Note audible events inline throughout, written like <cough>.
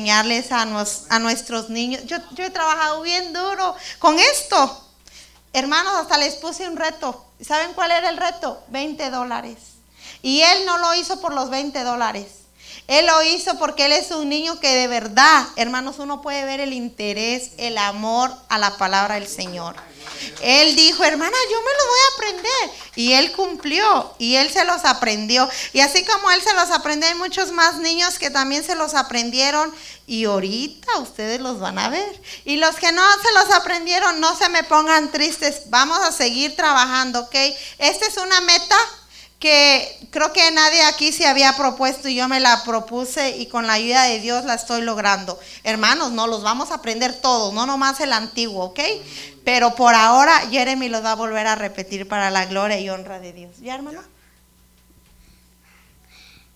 enseñarles a, a nuestros niños. Yo, yo he trabajado bien duro con esto. Hermanos, hasta les puse un reto. ¿Saben cuál era el reto? 20 dólares. Y él no lo hizo por los 20 dólares. Él lo hizo porque él es un niño que de verdad, hermanos, uno puede ver el interés, el amor a la palabra del Señor. Él dijo, hermana, yo me lo voy a aprender. Y él cumplió y él se los aprendió. Y así como él se los aprendió, hay muchos más niños que también se los aprendieron. Y ahorita ustedes los van a ver. Y los que no se los aprendieron, no se me pongan tristes. Vamos a seguir trabajando, ¿ok? Esta es una meta que creo que nadie aquí se había propuesto y yo me la propuse y con la ayuda de Dios la estoy logrando. Hermanos, no los vamos a aprender todos, no nomás el antiguo, ¿ok? Pero por ahora Jeremy los va a volver a repetir para la gloria y honra de Dios. ¿Ya, hermano?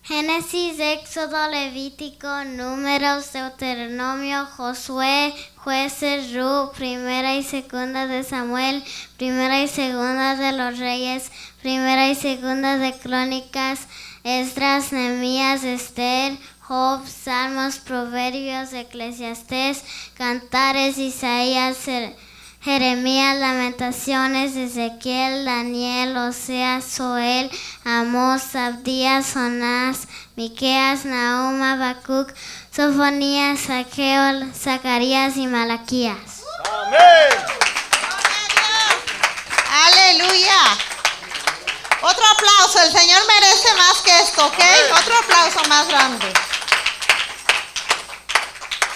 Génesis, Éxodo, Levítico, Números, Deuteronomio, Josué, Jueces, Ru, Primera y Segunda de Samuel, Primera y Segunda de los Reyes, Primera y Segunda de Crónicas, Esdras, Nehemías, Esther, Job, Salmos, Proverbios, Eclesiastés, Cantares, Isaías, Jeremías, Lamentaciones, Ezequiel, Daniel, Oseas, Joel, Amós, Abdías, Jonás, Miqueas, Nahum, Habacuc, Sofonías, Saqueo, Zacarías y Malaquías. Amén. Aleluya. Otro aplauso, el Señor merece más que esto, ¿ok? Otro aplauso más grande.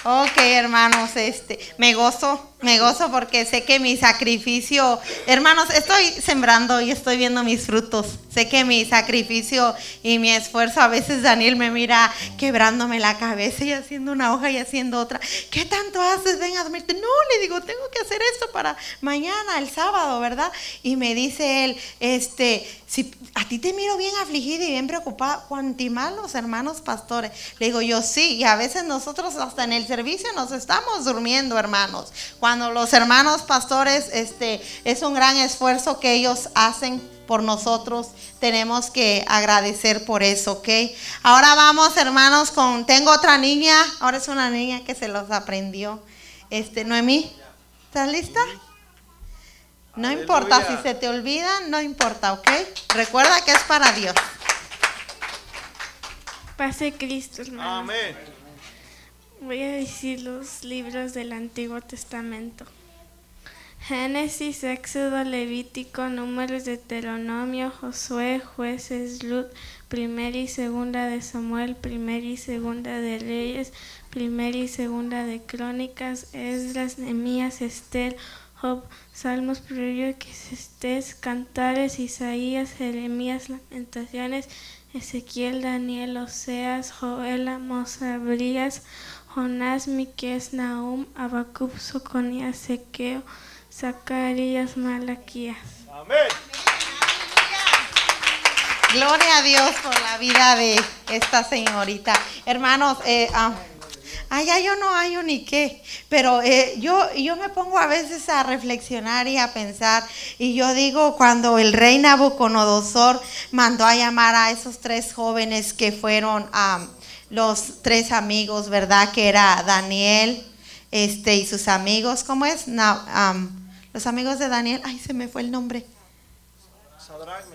Ok, hermanos, este, me gozo, me gozo porque sé que mi sacrificio, hermanos, estoy sembrando y estoy viendo mis frutos. Sé que mi sacrificio y mi esfuerzo, a veces Daniel me mira quebrándome la cabeza y haciendo una hoja y haciendo otra. ¿Qué tanto haces? Ven a dormirte. No, le digo, tengo que hacer esto para mañana, el sábado, ¿verdad? Y me dice él, este, si a ti te miro bien afligida y bien preocupada, cuanti más los hermanos pastores. Le digo yo, sí, y a veces nosotros hasta en el servicio nos estamos durmiendo, hermanos. Los hermanos pastores, este, es un gran esfuerzo que ellos hacen por nosotros. Tenemos que agradecer por eso, ¿ok? Ahora vamos, hermanos, con, tengo otra niña, ahora es una niña que se los aprendió. Este, Noemí, ¿estás lista? No importa, si se te olvida, no importa, ¿ok? Recuerda que es para Dios. Pase Cristo, hermano. Amén. Voy a decir los libros del Antiguo Testamento. Génesis, Éxodo, Levítico, Números, Deuteronomio, Josué, Jueces, Ruth, Primera y Segunda de Samuel, Primera y Segunda de Reyes, Primera y Segunda de Crónicas, Esdras, Nemías, Esther, Job, Salmos, Proverbios, Cantares, Isaías, Jeremías, Lamentaciones, Ezequiel, Daniel, Oseas, Joel, Amos, Abrías, Jonás, Miqueas, Nahum, Habacuc, Soconías, Sequeo, Zacarías, Malaquías. Amén. Gloria a Dios por la vida de esta señorita. Hermanos, eh, ah, allá yo no hay ni qué, pero eh, yo, yo me pongo a veces a reflexionar y a pensar, y yo digo, cuando el rey Nabucodonosor mandó a llamar a esos tres jóvenes que fueron a los tres amigos, ¿verdad? Que era Daniel este, y sus amigos, ¿cómo es? Los amigos de Daniel, ay, se me fue el nombre.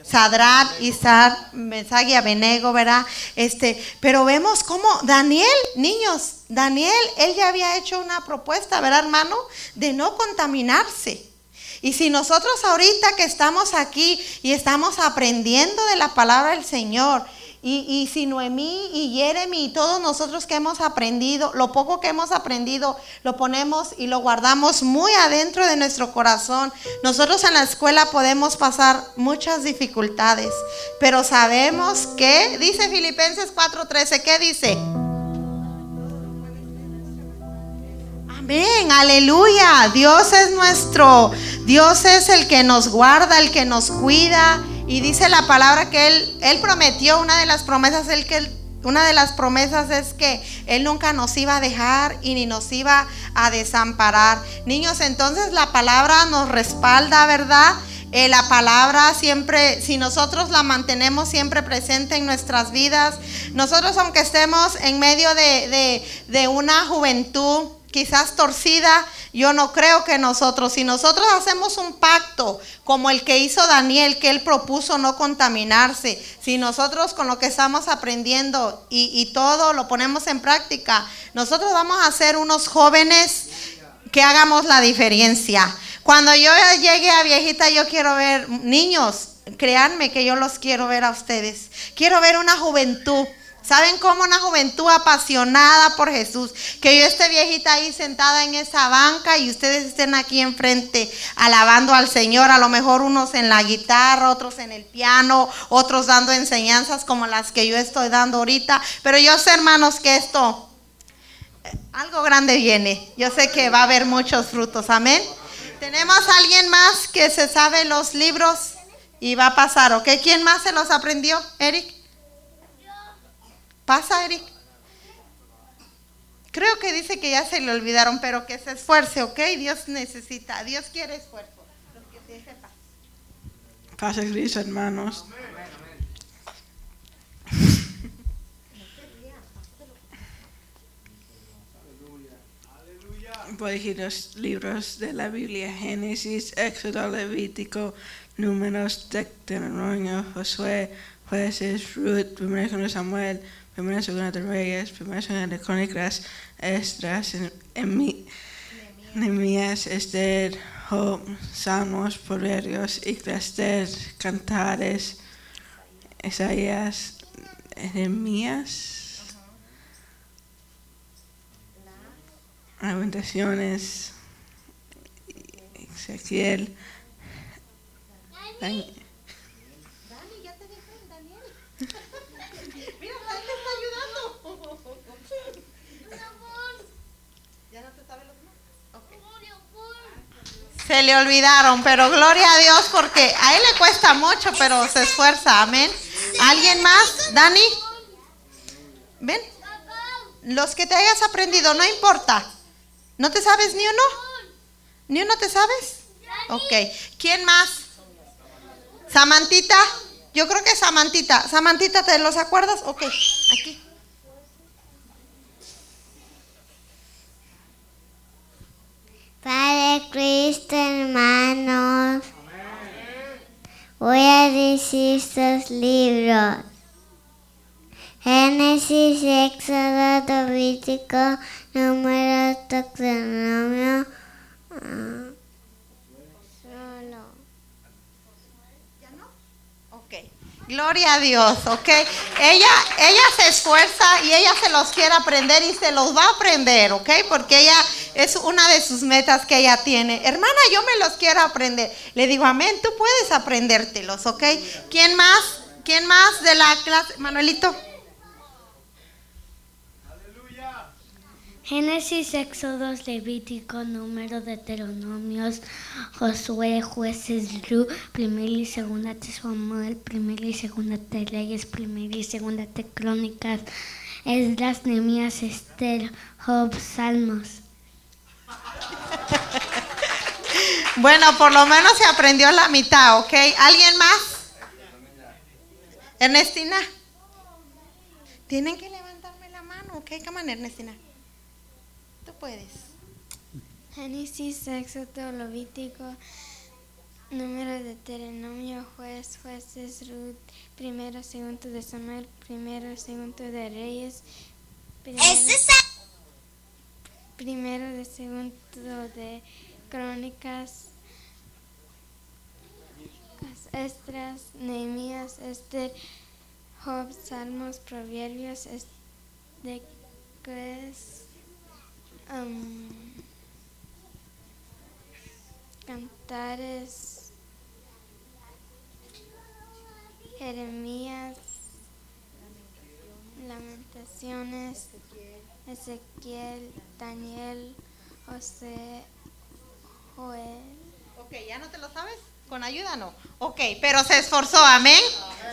Sadrat, Isar, Mesag y Abenego, ¿verdad? Este, pero vemos cómo Daniel, niños, Daniel, él ya había hecho una propuesta, ¿verdad, hermano? De no contaminarse. Y si nosotros ahorita que estamos aquí y estamos aprendiendo de la palabra del Señor y, si Noemí y Jeremy y todos nosotros que hemos aprendido, lo poco que hemos aprendido, lo ponemos y lo guardamos muy adentro de nuestro corazón. Nosotros en la escuela podemos pasar muchas dificultades, pero sabemos que, dice Filipenses 4:13, ¿qué dice? Amén, aleluya. Dios es nuestro, Dios es el que nos guarda, el que nos cuida y dice la palabra que él, él prometió, una de las promesas, que una de las promesas es que Él nunca nos iba a dejar y ni nos iba a desamparar. Niños, entonces la palabra nos respalda, ¿verdad? Eh, la palabra siempre, si nosotros la mantenemos siempre presente en nuestras vidas, nosotros aunque estemos en medio de una juventud quizás torcida, yo no creo que nosotros, si nosotros hacemos un pacto como el que hizo Daniel, que él propuso no contaminarse, si nosotros con lo que estamos aprendiendo y, todo lo ponemos en práctica, nosotros vamos a ser unos jóvenes que hagamos la diferencia. Cuando yo llegue a viejita, yo quiero ver niños, créanme que yo los quiero ver a ustedes. Quiero ver una juventud ¿Saben cómo una juventud apasionada por Jesús? Que yo esté viejita ahí sentada en esa banca y ustedes estén aquí enfrente alabando al Señor, a lo mejor unos en la guitarra, otros en el piano, otros dando enseñanzas como las que yo estoy dando ahorita. Pero yo sé, hermanos, que esto, algo grande viene. Yo sé que va a haber muchos frutos. Amén. Tenemos a alguien más que se sabe los libros y va a pasar, ¿ok? ¿Quién más se los aprendió, Eric? ¿Pasa, Eric? Creo que dice que ya se le olvidaron, pero que se esfuerce, ¿ok? Dios necesita, Dios quiere esfuerzo. Pasa Cristo, hermanos. Voy a decir los libros de la Biblia, Génesis, Éxodo, Levítico, Números, Deuteronomio, Josué, Jueces, Ruth, 1 Samuel, Primera Segunda de Reyes, Primera Segunda de Crónicas, Estras, Nehemías, Esther, Job, Salmos, Proverbios, Eclesiastes, Cantares, Isaías, Nehemías, Lamentaciones, Ezequiel, Se le olvidaron, pero gloria a Dios porque a él le cuesta mucho, pero se esfuerza. Amén. ¿Alguien más? Dani. Ven. Los que te hayas aprendido, no importa. ¿No te sabes ni uno? ¿Ni uno te sabes? Ok. ¿Quién más? Samantita. Yo creo que Samantita. Samantita, ¿te los acuerdas? Ok, aquí. Padre Cristo, hermanos, voy a decir estos libros. Génesis, Éxodo, Levítico, Números, Deuteronomio. Uh, Gloria a Dios, ¿ok? Ella, ella se esfuerza y ella se los quiere aprender y se los va a aprender, ¿ok? Porque ella es una de sus metas que ella tiene. Hermana, yo me los quiero aprender. Le digo, amén, tú puedes aprendértelos, ¿ok? ¿Quién más? ¿Quién más de la clase? Manuelito. Génesis, Éxodos, Levítico, Número, Deuteronomios, Josué, Jueces, Ru, Primera y Segunda de Samuel, Primera y Segunda de Leyes, Primera y Segunda de Crónicas, Esdras, Nehemías, Esther, Job, Salmos. <laughs> bueno, por lo menos se aprendió la mitad, ¿ok? ¿Alguien más? Ernestina. Tienen que levantarme la mano, ¿ok? Come Ernestina puedes. Génesis, Éxodo, Levítico, número de Deuteronomio, juez, jueces, Ruth, primero, segundo de Samuel, primero, segundo de Reyes, primero, primero de segundo de Crónicas, Estras, Nehemías, Esther, Job, Salmos, Proverbios, cantares, Jeremías, Lamentaciones, Ezequiel, Daniel, José, Joel. Ok, ¿ya no te lo sabes? Con ayuda no. Ok, pero se esforzó, amén.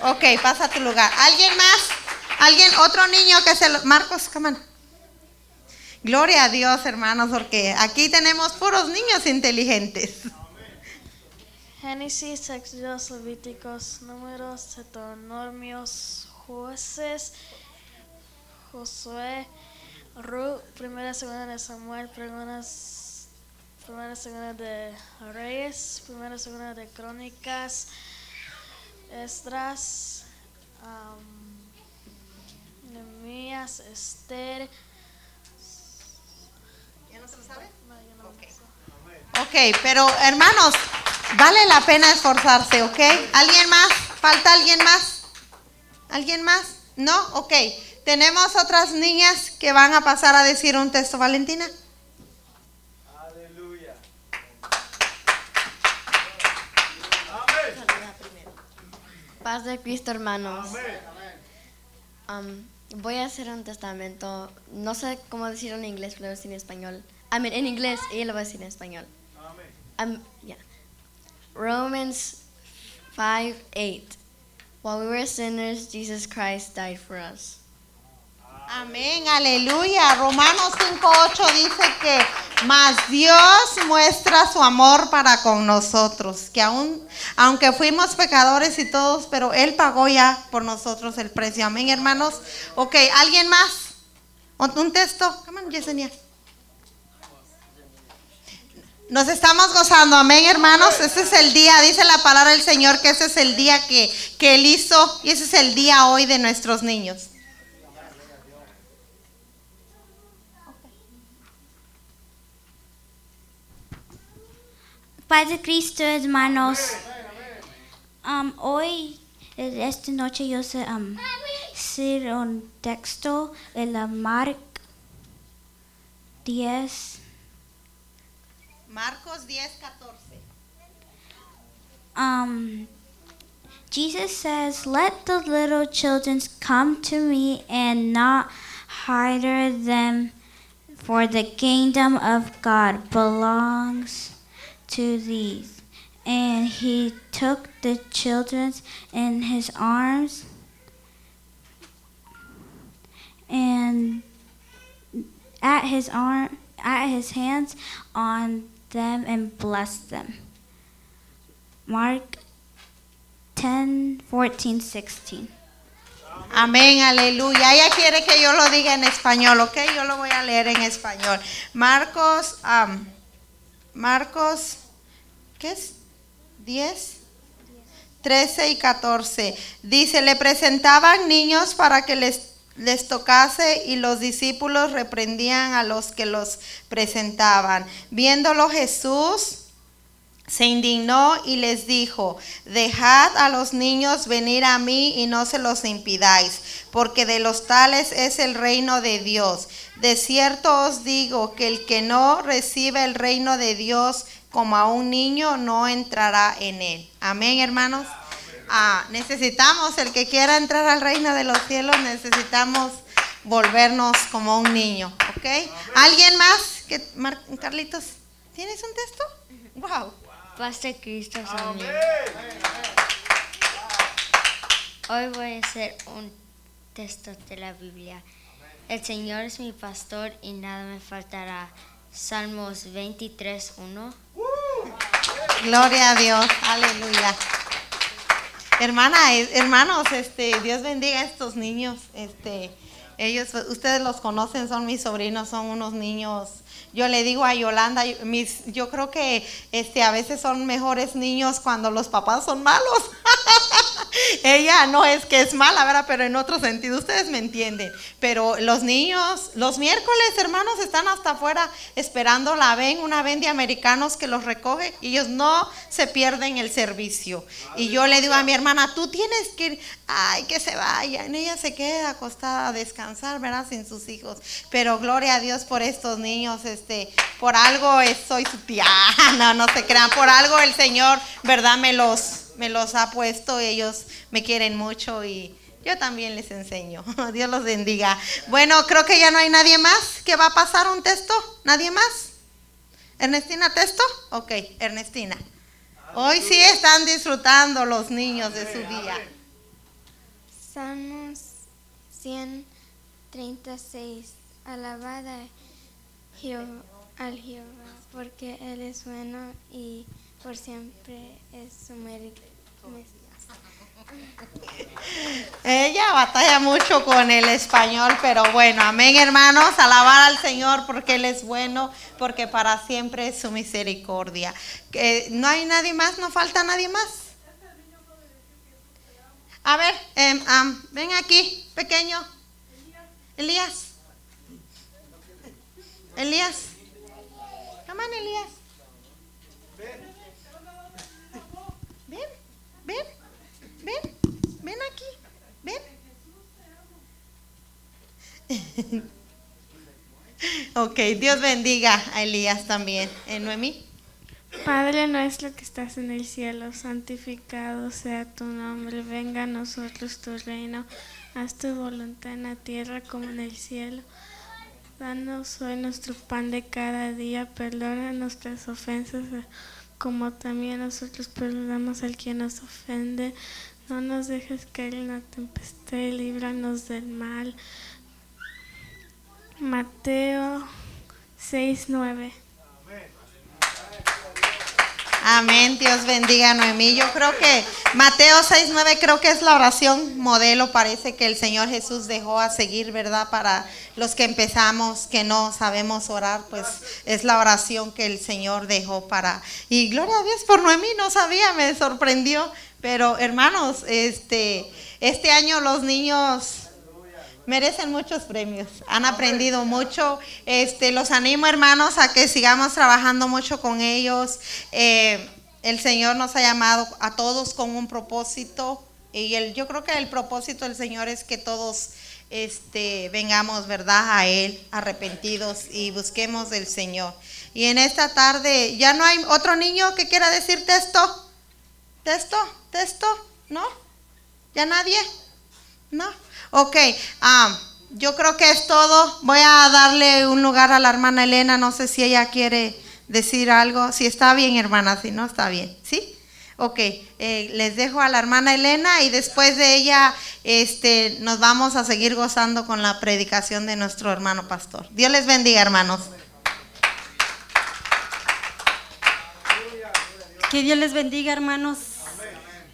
Ok, pasa a tu lugar. ¿Alguien más? ¿Alguien? ¿Otro niño que se lo... Marcos, come Gloria a Dios, hermanos, porque aquí tenemos puros niños inteligentes. Génesis, Éxodos, Levíticos, Números, Deuteronomios, Jueces, Josué, Ruth, Primera, Segunda de Samuel, Primeras, Primera, Segunda de Reyes, Primera, Segunda de Crónicas, Esdras, am, Nehemías, Esther. ¿Ya no se lo sabe? No, yo no sé. Ok, pero hermanos, vale la pena esforzarse, ¿ok? ¿Alguien más? ¿Falta alguien más? ¿Alguien más? ¿No? Ok. Tenemos otras niñas que van a pasar a decir un texto, Valentina. Paz de Cristo, hermanos. Am, voy a hacer un testamento. No sé cómo decirlo en inglés, pero lo voy a decir en español. I mean, en inglés y lo voy a decir en español. Am, yeah. Romans 5 8. While we were sinners, Jesus Christ died for us. Amén, aleluya. Romanos 5.8 dice que más Dios muestra su amor para con nosotros, que aún, aunque fuimos pecadores y todos, pero Él pagó ya por nosotros el precio. Amén, hermanos. Ok, ¿alguien más? ¿Un texto? Come on. Nos estamos gozando, amén hermanos. Ese es el día, dice la palabra del Señor, que ese es el día que, que Él hizo y ese es el día hoy de nuestros niños. Paz de Cristo, hermanos. Um, hoy, esta noche, yo sé um, hacer un texto en la Mark 10. Marcos 10, 14. Um, Jesus says, Let the little children come to me and not hinder them, for the kingdom of God belongs to these. And he took the children in his arms and at his arm at his hands on them and blessed them. Mark 10, 14, 16. Amén, aleluya. Ella quiere que yo lo diga en español, ¿ok? Yo lo voy a leer en español. Marcos, am, Marcos, ¿qué es? 10, 13 y 14. Dice, le presentaban niños para que les, les tocase y los discípulos reprendían a los que los presentaban. Viéndolo Jesús, se indignó y les dijo, dejad a los niños venir a mí y no se los impidáis, porque de los tales es el reino de Dios. De cierto os digo que el que no recibe el reino de Dios como a un niño no entrará en él. Amén, hermanos. Ah, necesitamos, el que quiera entrar al reino de los cielos, necesitamos volvernos como un niño, ¿ok? ¿Alguien más? que Mar- Carlitos, ¿tienes un texto? Wow. Paz de Cristo, amén. Hoy voy a hacer un texto de la Biblia. El Señor es mi pastor y nada me faltará. Salmos 23, 1. Gloria a Dios, aleluya. Hermana, eh, hermanos, este, Dios bendiga a estos niños. Este, ellos, ustedes los conocen, son mis sobrinos, son unos niños. Yo le digo a Yolanda, yo- mis, yo creo que este, a veces son mejores niños cuando los papás son malos. <laughs> Ella no es que es mala, ¿verdad? Pero en otro sentido, ustedes me entienden. Pero los niños, los miércoles, hermanos, están hasta afuera esperando la ven, una ven de americanos que los recoge y ellos no se pierden el servicio. Y yo le digo a mi hermana, tú tienes que ir, ay, que se vayan. Ella se queda acostada a descansar, ¿verdad? Sin sus hijos. Pero gloria a Dios por estos niños, este, por algo soy su tía. <laughs> No, no se crean, por algo el Señor, ¿verdad? Me los me los ha puesto, ellos me quieren mucho y yo también les enseño. <laughs> Dios los bendiga. Bueno, creo que ya no hay nadie más que va a pasar un texto. ¿Nadie más? ¿Ernestina texto? Ok, Ernestina. Hoy sí están disfrutando los niños de su día. Salmos 136. Alabada Jehová, al Jehová, porque Él es bueno y por siempre es. Ella batalla mucho con el español, pero bueno, amén hermanos, alabar al Señor porque Él es bueno, porque para siempre es su misericordia. Que no hay nadie más, no falta nadie más. A ver, em, am, ven aquí, pequeño. Elías. Elías. Come on, Elías. Ven, ven, ven aquí, ven. <laughs> ok, Dios bendiga a Elías también. ¿Eh, Noemí? Padre nuestro que estás en el cielo, santificado sea tu nombre, venga a nosotros tu reino, haz tu voluntad en la tierra como en el cielo. Danos hoy nuestro pan de cada día, perdona nuestras ofensas como también nosotros perdonamos al quien nos ofende. No nos dejes caer en la tempestad y líbranos del mal. Mateo 6, 9. Amén, Dios bendiga a Noemí. Yo creo que Mateo 6.9 creo que es la oración modelo, parece que el Señor Jesús dejó a seguir, ¿verdad? Para los que empezamos, que no sabemos orar, pues es la oración que el Señor dejó para... Y gloria a Dios por Noemí, no sabía, me sorprendió. Pero hermanos, este, este año los niños merecen muchos premios, han aprendido mucho. Este, los animo, hermanos, a que sigamos trabajando mucho con ellos. Eh, el Señor nos ha llamado a todos con un propósito y el, yo creo que el propósito del Señor es que todos este, vengamos, ¿verdad?, a Él, arrepentidos y busquemos del Señor. Y en esta tarde, ¿ya no hay otro niño que quiera decir texto? ¿Texto? ¿Texto? ¿No? ¿Ya nadie? ¿No? Ok, ah, yo creo que es todo. Voy a darle un lugar a la hermana Elena. No sé si ella quiere decir algo. Si está bien, hermana, si no está bien. ¿Sí? Ok, eh, les dejo a la hermana Elena y después de ella este, nos vamos a seguir gozando con la predicación de nuestro hermano pastor. Dios les bendiga, hermanos. Que Dios les bendiga, hermanos.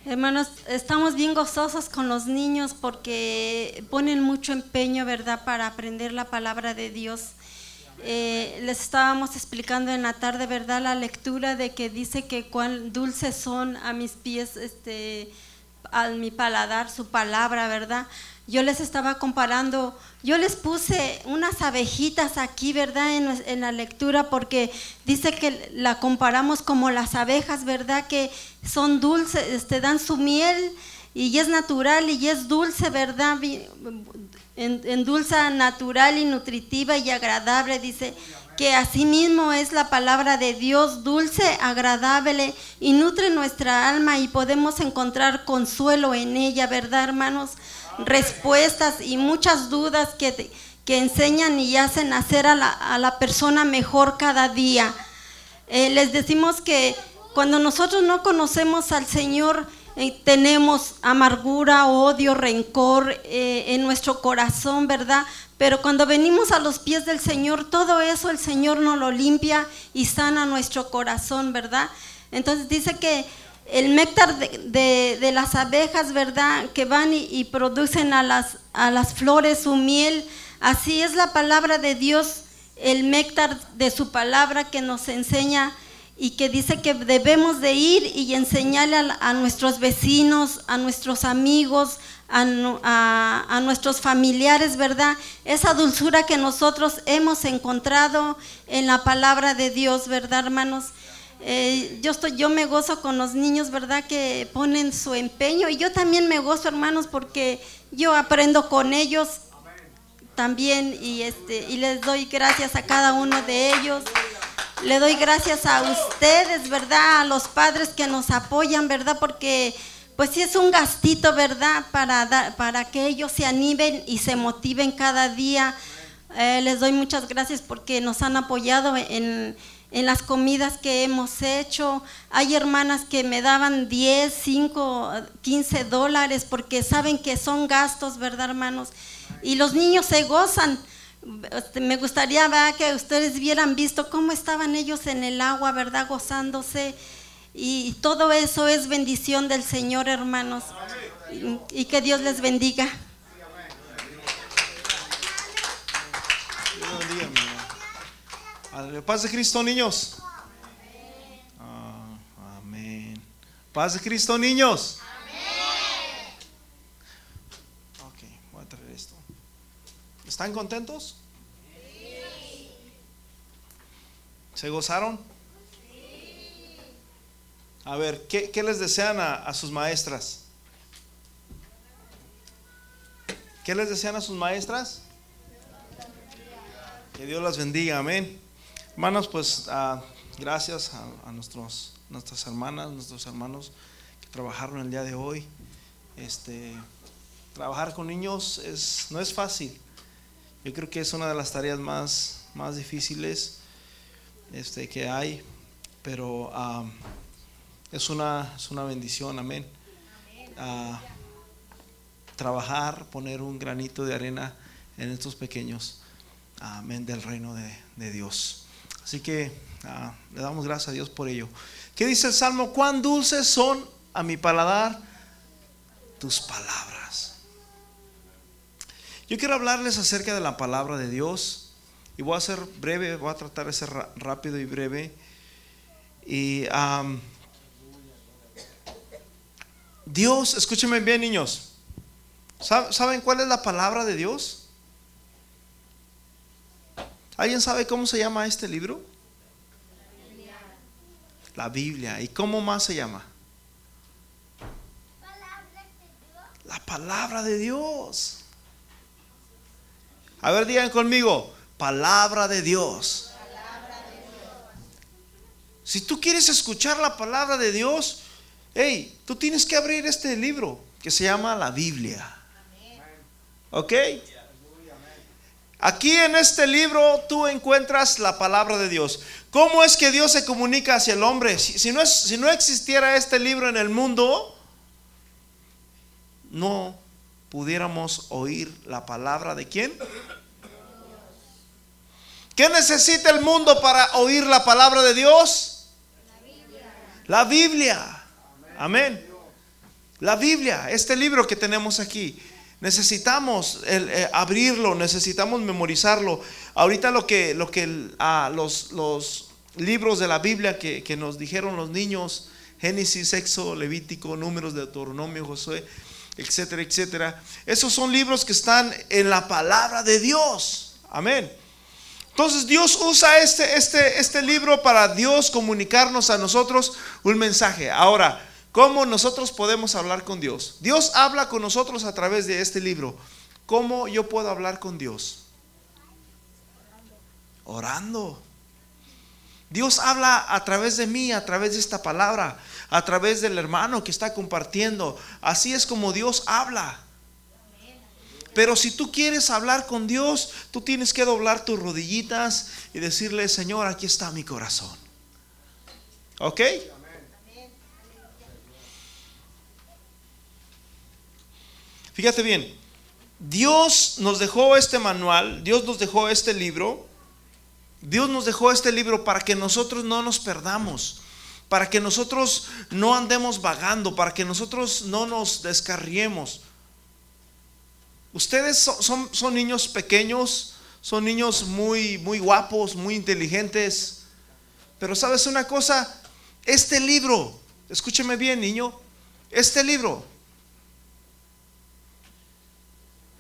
Hermanos, estamos bien gozosos con los niños porque ponen mucho empeño, ¿verdad?, para aprender la palabra de Dios. Eh, les estábamos explicando en la tarde, ¿verdad?, la lectura de que dice que cuán dulces son a mis pies, este, a mi paladar, su palabra, ¿verdad? Yo les estaba comparando, yo les puse unas abejitas aquí, ¿verdad? En, en, la lectura, porque dice que la comparamos como las abejas, ¿verdad? Que son dulces, este, dan su miel y es natural y es dulce, ¿verdad? En, en dulce, natural y nutritiva y agradable, dice que asimismo es la palabra de Dios dulce, agradable y nutre nuestra alma y podemos encontrar consuelo en ella, ¿verdad, hermanos? respuestas y muchas dudas que, que enseñan y hacen hacer a la, a la persona mejor cada día. Eh, les decimos que cuando nosotros no conocemos al Señor, eh, tenemos amargura, odio, rencor eh, en nuestro corazón, ¿verdad? Pero cuando venimos a los pies del Señor, todo eso el Señor nos lo limpia y sana nuestro corazón, ¿verdad? Entonces dice que el néctar de, las abejas, ¿verdad? Que van y, producen a las, a las flores su miel. Así es la palabra de Dios, el néctar de su palabra que nos enseña y que dice que debemos de ir y enseñarle a, nuestros vecinos, a nuestros amigos, a, nuestros familiares, ¿verdad? Esa dulzura que nosotros hemos encontrado en la palabra de Dios, ¿verdad, hermanos? Eh, yo, estoy, yo me gozo con los niños, ¿verdad? Que ponen su empeño. Y yo también me gozo, hermanos, porque yo aprendo con ellos también y, este, y les doy gracias a cada uno de ellos. Le doy gracias a ustedes, ¿verdad? A los padres que nos apoyan, ¿verdad? Porque pues sí es un gastito, ¿verdad? Para, para que ellos se animen y se motiven cada día. Eh, les doy muchas gracias porque nos han apoyado en en las comidas que hemos hecho. Hay hermanas que me daban 10, 5, 15 dólares porque saben que son gastos, ¿verdad, hermanos? Y los niños se gozan. Este, me gustaría que ustedes hubieran visto cómo estaban ellos en el agua, ¿verdad? Gozándose. Y todo eso es bendición del Señor, hermanos. Y, que Dios les bendiga. Paz de Cristo, niños. Ah, amén. Paz de Cristo, niños. Ok, voy a traer esto. ¿Están contentos? ¿Se gozaron? A ver, ¿qué, les desean a, sus maestras? ¿Qué les desean a sus maestras? Que Dios las bendiga, amén. Hermanos, pues ah, gracias a, a nuestros, nuestras hermanas, nuestros hermanos que trabajaron el día de hoy. Este, trabajar con niños es, no es fácil. Yo creo que es una de las tareas más, más difíciles este, que hay, pero ah, es, una, es una bendición, amén. Ah, trabajar, poner un granito de arena en estos pequeños, amén, del reino de, de Dios. Así que ah, le damos gracias a Dios por ello. ¿Qué dice el Salmo? Cuán dulces son a mi paladar tus palabras. Yo quiero hablarles acerca de la palabra de Dios y voy a ser breve, voy a tratar de ser rápido y breve. Y am, Dios, escúchenme bien niños, ¿Sab- ¿saben cuál es la palabra de Dios? ¿Alguien sabe cómo se llama este libro? La Biblia. ¿Y cómo más se llama? La palabra de Dios. A ver, digan conmigo, palabra de Dios. Si tú quieres escuchar la palabra de Dios, hey, tú tienes que abrir este libro que se llama la Biblia. ¿Ok? Aquí en este libro tú encuentras la palabra de Dios. ¿Cómo es que Dios se comunica hacia el hombre? Si, no, es- si no existiera este libro en el mundo, no pudiéramos oír la palabra de quién? ¿Qué necesita el mundo para oír la palabra de Dios? La Biblia. Amén. La Biblia, este libro que tenemos aquí. Necesitamos eh, abrirlo, necesitamos memorizarlo. Ahorita lo que, ah, los, libros de la Biblia que, que nos dijeron los niños, Génesis, Éxodo, Levítico, Números, Deuteronomio, Josué, etcétera, etcétera. Esos son libros que están en la palabra de Dios. Amén. Entonces Dios usa este, este, este libro para Dios comunicarnos a nosotros un mensaje. Ahora, ¿cómo nosotros podemos hablar con Dios? Dios habla con nosotros a través de este libro. ¿Cómo yo puedo hablar con Dios? Orando. Dios habla a través de mí, a través de esta palabra, a través del hermano que está compartiendo. Así es como Dios habla. Pero si tú quieres hablar con Dios, tú tienes que doblar tus rodillitas y decirle, Señor, aquí está mi corazón. ¿Ok? Fíjate bien, Dios nos dejó este manual, Dios nos dejó este libro, Dios nos dejó este libro para que nosotros no nos perdamos, para que nosotros no andemos vagando, para que nosotros no nos descarriemos. Ustedes son, son, son niños pequeños, son niños muy, muy guapos, muy inteligentes. Pero sabes una cosa, este libro, escúcheme bien niño, este libro,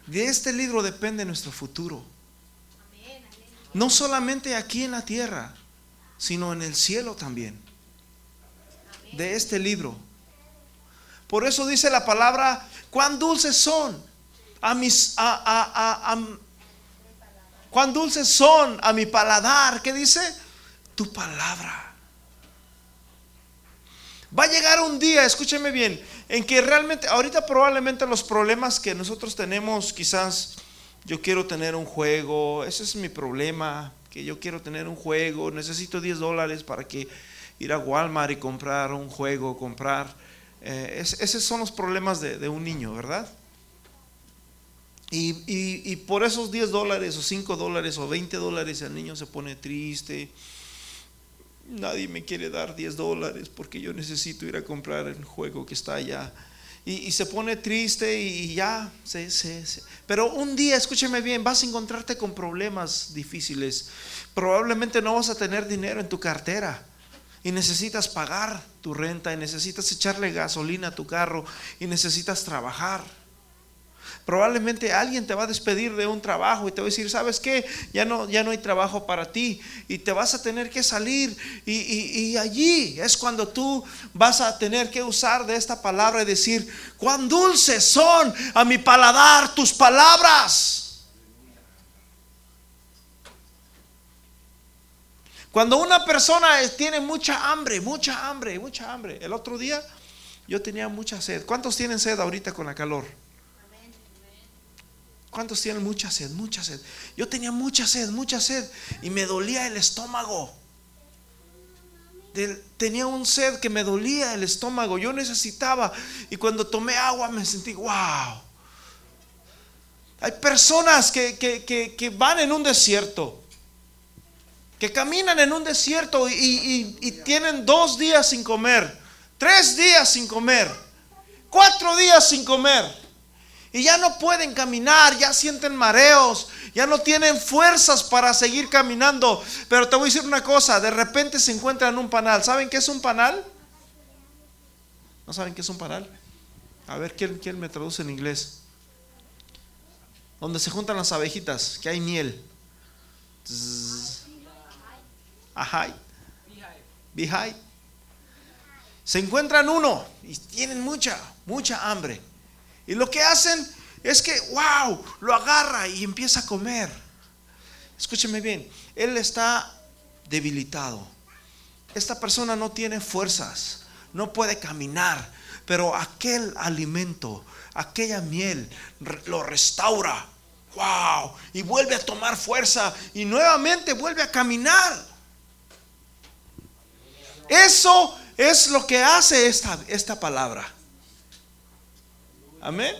de este libro depende nuestro futuro. No solamente aquí en la tierra, sino en el cielo también. De este libro. Por eso dice la palabra, cuán dulces son a mis a, a, a, cuán dulces son a mi paladar. ¿Qué dice? Tu palabra. Va a llegar un día, escúcheme bien, en que realmente, ahorita probablemente los problemas que nosotros tenemos, quizás yo quiero tener un juego, ese es mi problema, que yo quiero tener un juego, necesito 10 dólares para que ir a Walmart y comprar un juego, comprar, eh, es, esos son los problemas de, un niño, ¿verdad? Y, y, y, por esos 10 dólares o 5 dólares o 20 dólares el niño se pone triste, nadie me quiere dar 10 dólares porque yo necesito ir a comprar el juego que está allá. Y, se pone triste y ya, se, se- se- pero un día, escúcheme bien, vas a encontrarte con problemas difíciles. Probablemente no vas a tener dinero en tu cartera y necesitas pagar tu renta y necesitas echarle gasolina a tu carro y necesitas trabajar. Probablemente alguien te va a despedir de un trabajo y te va a decir, ¿sabes qué? Ya no, ya no hay trabajo para ti y te vas a tener que salir. Y, y- y allí es cuando tú vas a tener que usar de esta palabra y decir, cuán dulces son a mi paladar tus palabras. Cuando una persona tiene mucha hambre, mucha hambre, mucha hambre. El otro día yo tenía mucha sed. ¿Cuántos tienen sed ahorita con la calor? ¿Cuántos tienen mucha sed? Mucha sed. Yo tenía mucha sed, mucha sed. Y me dolía el estómago. Tenía un sed que me dolía el estómago. Yo necesitaba. Y cuando tomé agua me sentí, wow. Hay personas que, que- que- van en un desierto. Que caminan en un desierto y tienen dos días sin comer. Tres días sin comer. Cuatro días sin comer. Y ya no pueden caminar, ya sienten mareos, ya no tienen fuerzas para seguir caminando. Pero te voy a decir una cosa, de repente se encuentran un panal. ¿Saben qué es un panal? ¿No saben qué es un panal? A ver, ¿quién, quién me traduce en inglés? Donde se juntan las abejitas, que hay miel. Ajá. Se encuentran uno y tienen mucha, mucha hambre. Y lo que hacen es que, wow, lo agarra y empieza a comer. Escúcheme bien, él está debilitado. Esta persona no tiene fuerzas, no puede caminar, pero aquel alimento, aquella miel, lo restaura. Wow, y vuelve a tomar fuerza y nuevamente vuelve a caminar. Eso es lo que hace esta, esta palabra. Amén.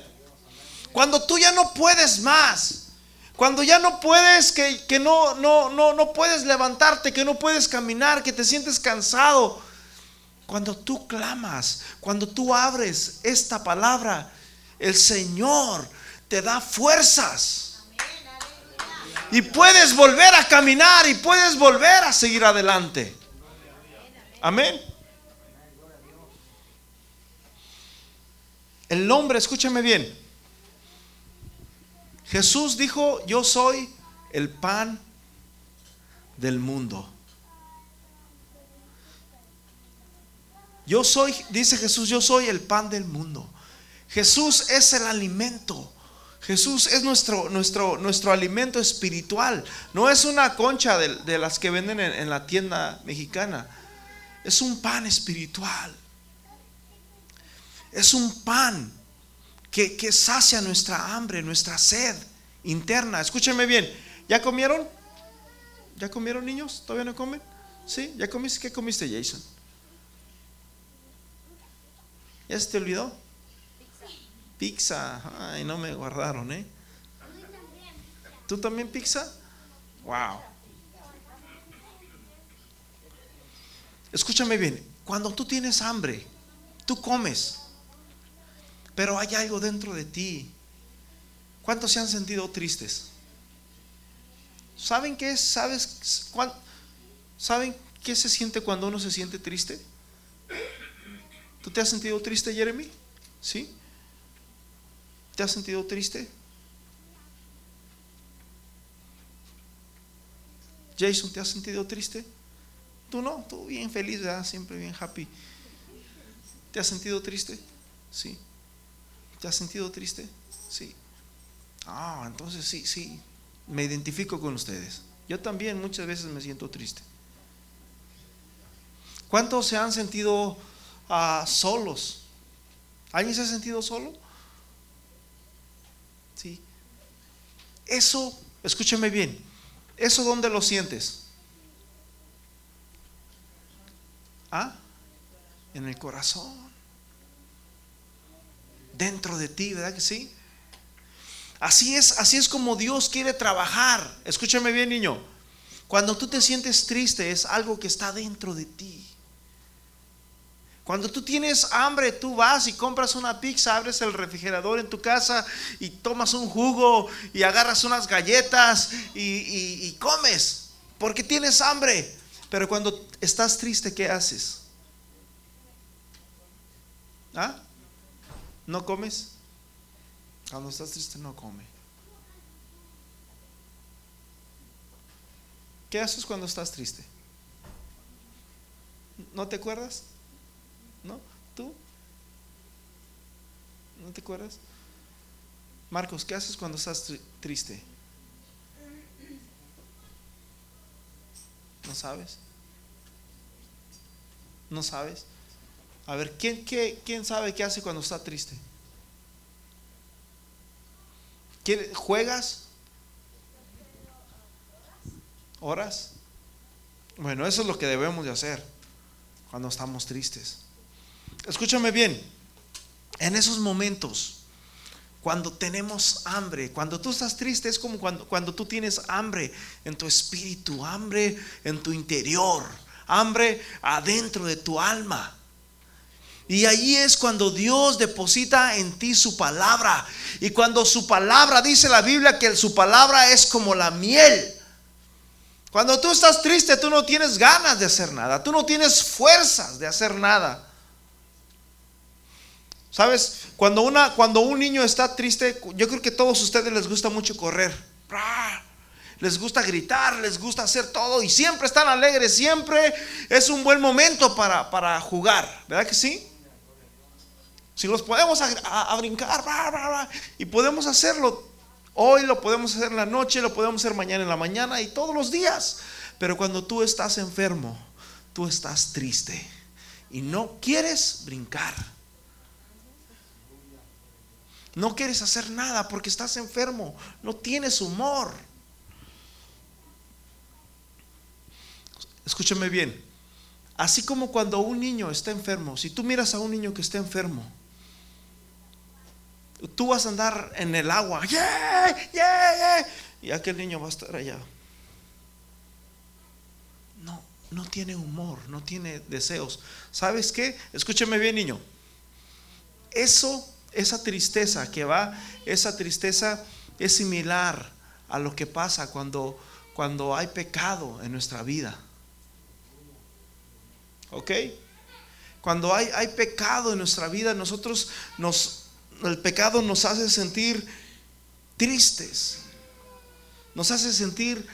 Cuando tú ya no puedes más, cuando ya no puedes, que, que no, no, no, no puedes levantarte, que no puedes caminar, que te sientes cansado, cuando tú clamas, cuando tú abres esta palabra, el Señor te da fuerzas. Y puedes volver a caminar y puedes volver a seguir adelante. Amén. El nombre, escúchame bien. Jesús dijo, yo soy el pan del mundo. Yo soy, dice Jesús, yo soy el pan del mundo. Jesús es el alimento. Jesús es nuestro, nuestro, nuestro alimento espiritual. No es una concha de, de las que venden en, en la tienda mexicana. Es un pan espiritual. Es un pan que, que sacia nuestra hambre, nuestra sed interna. Escúchenme bien. ¿Ya comieron? ¿Ya comieron niños? ¿Todavía no comen? ¿Sí? ¿Ya comiste? ¿Qué comiste, Jason? ¿Ya se te olvidó? Pizza. Ay, no me guardaron, ¿eh? ¿Tú también pizza? Wow. Escúchame bien. Cuando tú tienes hambre, tú comes. Pero hay algo dentro de ti. ¿Cuántos se han sentido tristes? ¿Saben qué es? ¿Sabes ¿Saben qué se siente cuando uno se siente triste? ¿Tú te has sentido triste, Jeremy? ¿Sí? ¿Te has sentido triste? Jason, ¿te has sentido triste? Tú no, tú bien feliz, ¿verdad? Siempre bien happy. ¿Te has sentido triste? Sí. ¿Te has sentido triste? Sí. Ah, entonces sí, sí. Me identifico con ustedes. Yo también muchas veces me siento triste. ¿Cuántos se han sentido ah, solos? ¿Alguien se ha sentido solo? Sí. Eso, escúchame bien, ¿eso dónde lo sientes? ¿Ah? En el corazón. Dentro de ti, ¿verdad que sí? Así es, así es como Dios quiere trabajar. Escúchame bien, niño. Cuando tú te sientes triste es algo que está dentro de ti. Cuando tú tienes hambre, tú vas y compras una pizza, abres el refrigerador en tu casa y tomas un jugo y agarras unas galletas y, y- comes porque tienes hambre. Pero cuando estás triste, ¿qué haces? ¿Ah? ¿No comes? Cuando estás triste, no come. ¿Qué haces cuando estás triste? ¿No te acuerdas? ¿No? ¿Tú? ¿No te acuerdas? Marcos, ¿qué haces cuando estás tri- triste? ¿No sabes? ¿No sabes? A ver, ¿quién, qué- quién sabe qué hace cuando está triste? ¿Quiere- ¿Juegas? ¿Horas? Bueno, eso es lo que debemos de hacer cuando estamos tristes. Escúchame bien, en esos momentos, cuando tenemos hambre, cuando tú estás triste, es como cuando, cuando tú tienes hambre en tu espíritu, hambre en tu interior, hambre adentro de tu alma. Y allí es cuando Dios deposita en ti su palabra. Y cuando su palabra, dice la Biblia que su palabra es como la miel. Cuando tú estás triste, tú no tienes ganas de hacer nada. Tú no tienes fuerzas de hacer nada. ¿Sabes? Cuando, una, cuando un niño está triste, yo creo que a todos ustedes les gusta mucho correr. Les gusta gritar, les gusta hacer todo y siempre están alegres, siempre es un buen momento para, para jugar, ¿verdad que sí? Si los podemos a, brincar y podemos hacerlo hoy, lo podemos hacer en la noche, lo podemos hacer mañana en la mañana y todos los días. Pero cuando tú estás enfermo, tú estás triste y no quieres brincar. No quieres hacer nada porque estás enfermo, no tienes humor. Escúchame bien. Así como cuando un niño está enfermo, si tú miras a un niño que está enfermo, tú vas a andar en el agua, ¡yeah! ¡yeah! ¡yeah! y aquel niño va a estar allá. No, no tiene humor, no tiene deseos. ¿Sabes qué? Escúchame bien, niño. Eso, esa tristeza que va, esa tristeza es similar a lo que pasa cuando, cuando hay pecado en nuestra vida. ¿Ok? Cuando hay, hay pecado en nuestra vida, nosotros nos, el pecado nos hace sentir tristes, nos hace sentir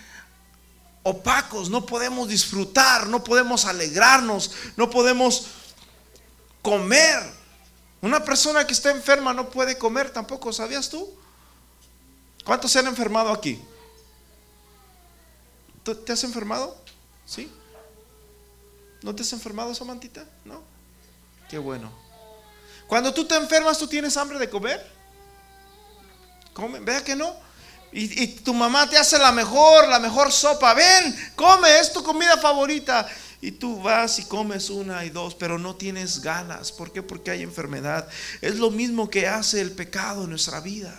opacos, no podemos disfrutar, no podemos alegrarnos, no podemos comer. Una persona que está enferma no puede comer tampoco, ¿sabías tú? ¿Cuántos se han enfermado aquí? ¿Tú ¿Te has enfermado? ¿Sí? ¿No te has enfermado, Samantita? ¿No? Qué bueno. Cuando tú te enfermas, ¿tú tienes hambre de comer? Come, vea que no. Y, y tu mamá te hace la mejor, la mejor sopa. Ven, come, es tu comida favorita. Y tú vas y comes una y dos, pero no tienes ganas. ¿Por qué? Porque hay enfermedad. Es lo mismo que hace el pecado en nuestra vida.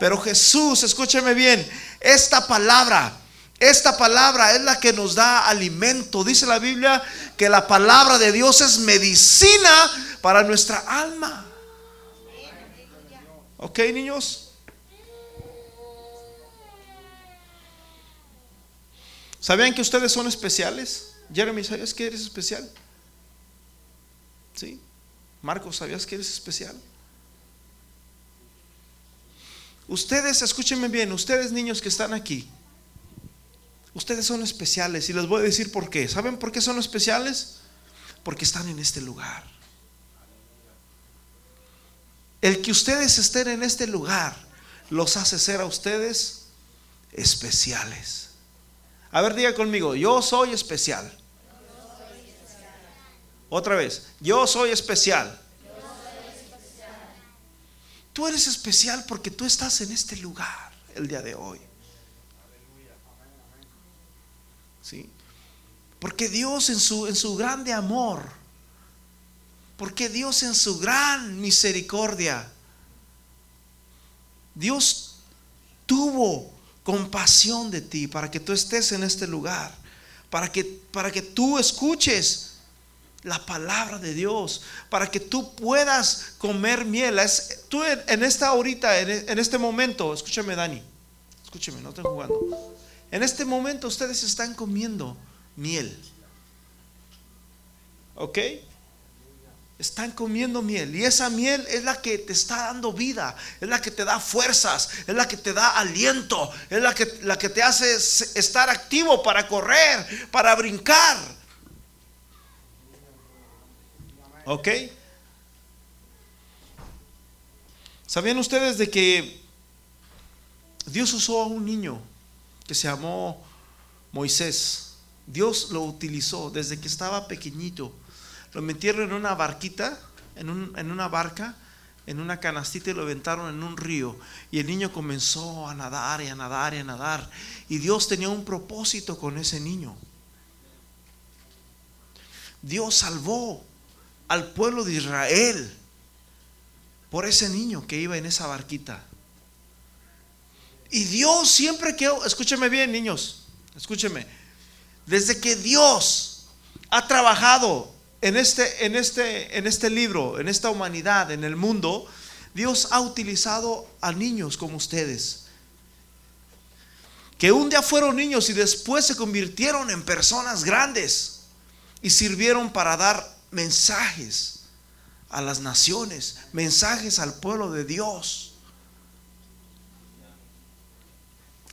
Pero Jesús, escúcheme bien, esta palabra, esta palabra es la que nos da alimento. Dice la Biblia que la palabra de Dios es medicina para nuestra alma. ¿Ok, niños? ¿Sabían que ustedes son especiales? Jeremy, ¿sabías que eres especial? ¿Sí? Marcos, ¿sabías que eres especial? Ustedes, escúchenme bien, ustedes niños que están aquí, ustedes son especiales y les voy a decir por qué. ¿Saben por qué son especiales? Porque están en este lugar. El que ustedes estén en este lugar los hace ser a ustedes especiales. A ver, diga conmigo, yo soy especial. Otra vez, yo soy especial. Tú eres especial porque tú estás en este lugar el día de hoy. ¿Sí? Porque Dios en su, en su grande amor, porque Dios en su gran misericordia, Dios tuvo compasión de ti, para que tú estés en este lugar, para que, para que tú escuches la palabra de Dios, para que tú puedas comer miel. Tú en, en esta ahorita, en, en este momento, escúchame Dani, escúchame, no estoy jugando. En este momento ustedes están comiendo miel. ¿Ok? Están comiendo miel y esa miel es la que te está dando vida, es la que te da fuerzas, es la que te da aliento, es la que, la que te hace estar activo para correr, para brincar. ¿Ok? ¿Sabían ustedes de que Dios usó a un niño que se llamó Moisés? Dios lo utilizó desde que estaba pequeñito. Lo metieron en una barquita, en, un- en una barca, en una canastita y lo aventaron en un río. Y el niño comenzó a nadar y a nadar y a nadar. Y Dios tenía un propósito con ese niño. Dios salvó al pueblo de Israel por ese niño que iba en esa barquita. Y Dios siempre que, escúcheme bien niños, escúcheme, desde que Dios ha trabajado en este, en este, en este libro, en esta humanidad, en el mundo, Dios ha utilizado a niños como ustedes. Que un día fueron niños y después se convirtieron en personas grandes y sirvieron para dar mensajes a las naciones, mensajes al pueblo de Dios.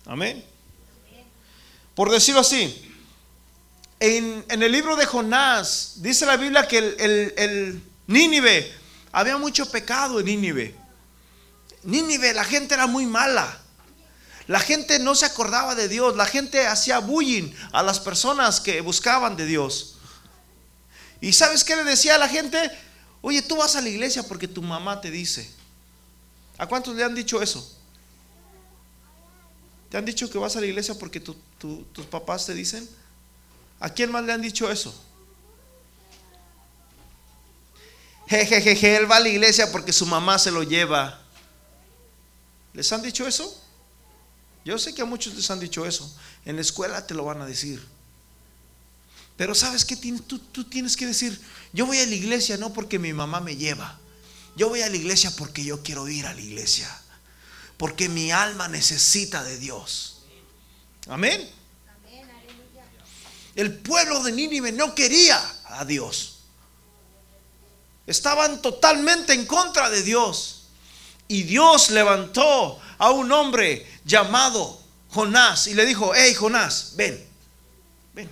Amén. Por decirlo así, en, en el libro de Jonás dice la Biblia que el, el- Nínive, había mucho pecado en Nínive. Nínive, la gente era muy mala. La gente no se acordaba de Dios. La gente hacía bullying a las personas que buscaban de Dios. ¿Y sabes qué le decía a la gente? Oye, tú vas a la iglesia porque tu mamá te dice. ¿A cuántos le han dicho eso? ¿Te han dicho que vas a la iglesia porque tu- tu- tus papás te dicen? ¿A quién más le han dicho eso? Jejejeje, él va a la iglesia porque su mamá se lo lleva. ¿Les han dicho eso? Yo sé que a muchos les han dicho eso. En la escuela te lo van a decir. Pero ¿sabes qué? Tú, tú tienes que decir, yo voy a la iglesia no porque mi mamá me lleva. Yo voy a la iglesia porque yo quiero ir a la iglesia. Porque mi alma necesita de Dios. Amén. El pueblo de Nínive no quería a Dios. Estaban totalmente en contra de Dios. Y Dios levantó a un hombre llamado Jonás y le dijo, hey Jonás, ven, ven,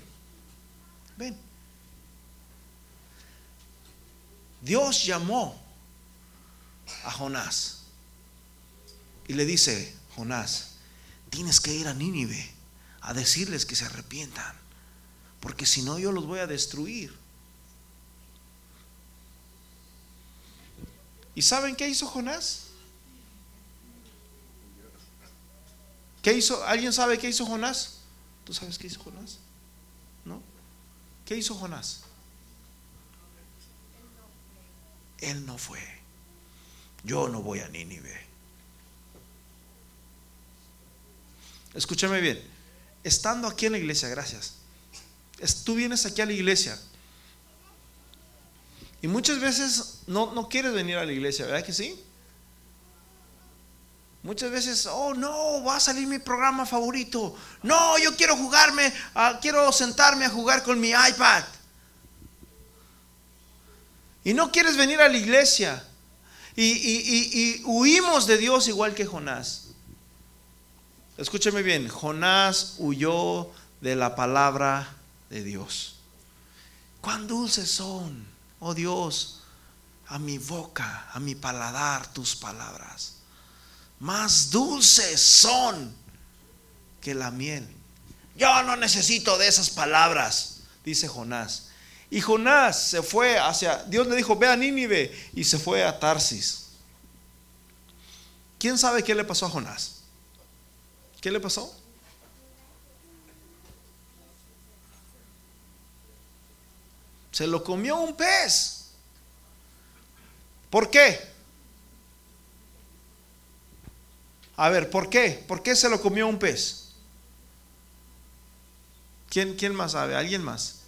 ven. Dios llamó a Jonás y le dice, Jonás, tienes que ir a Nínive a decirles que se arrepientan, porque si no yo los voy a destruir. ¿Y saben qué hizo Jonás? ¿Qué hizo? ¿Alguien sabe qué hizo Jonás? ¿Tú sabes qué hizo Jonás? ¿No? ¿Qué hizo Jonás? Él no fue. Yo no voy a Nínive. Escúchame bien. Estando aquí en la iglesia, gracias. Tú vienes aquí a la iglesia. Y muchas veces no, no quieres venir a la iglesia, ¿verdad que sí? Muchas veces, oh no, va a salir mi programa favorito. No, yo quiero jugarme, ah, quiero sentarme a jugar con mi iPad. Y no quieres venir a la iglesia. Y, y- y- y huimos de Dios igual que Jonás. Escúcheme bien, Jonás huyó de la palabra de Dios. Cuán dulces son, oh Dios, a mi boca, a mi paladar tus palabras. Más dulces son que la miel. Yo no necesito de esas palabras, dice Jonás. Y Jonás se fue hacia, Dios le dijo, ve a Nínive y se fue a Tarsis. ¿Quién sabe qué le pasó a Jonás? ¿Qué le pasó? Se lo comió un pez. ¿Por qué? A ver, ¿por qué? ¿Por qué se lo comió un pez? ¿Quién, quién más sabe? ¿Alguien más?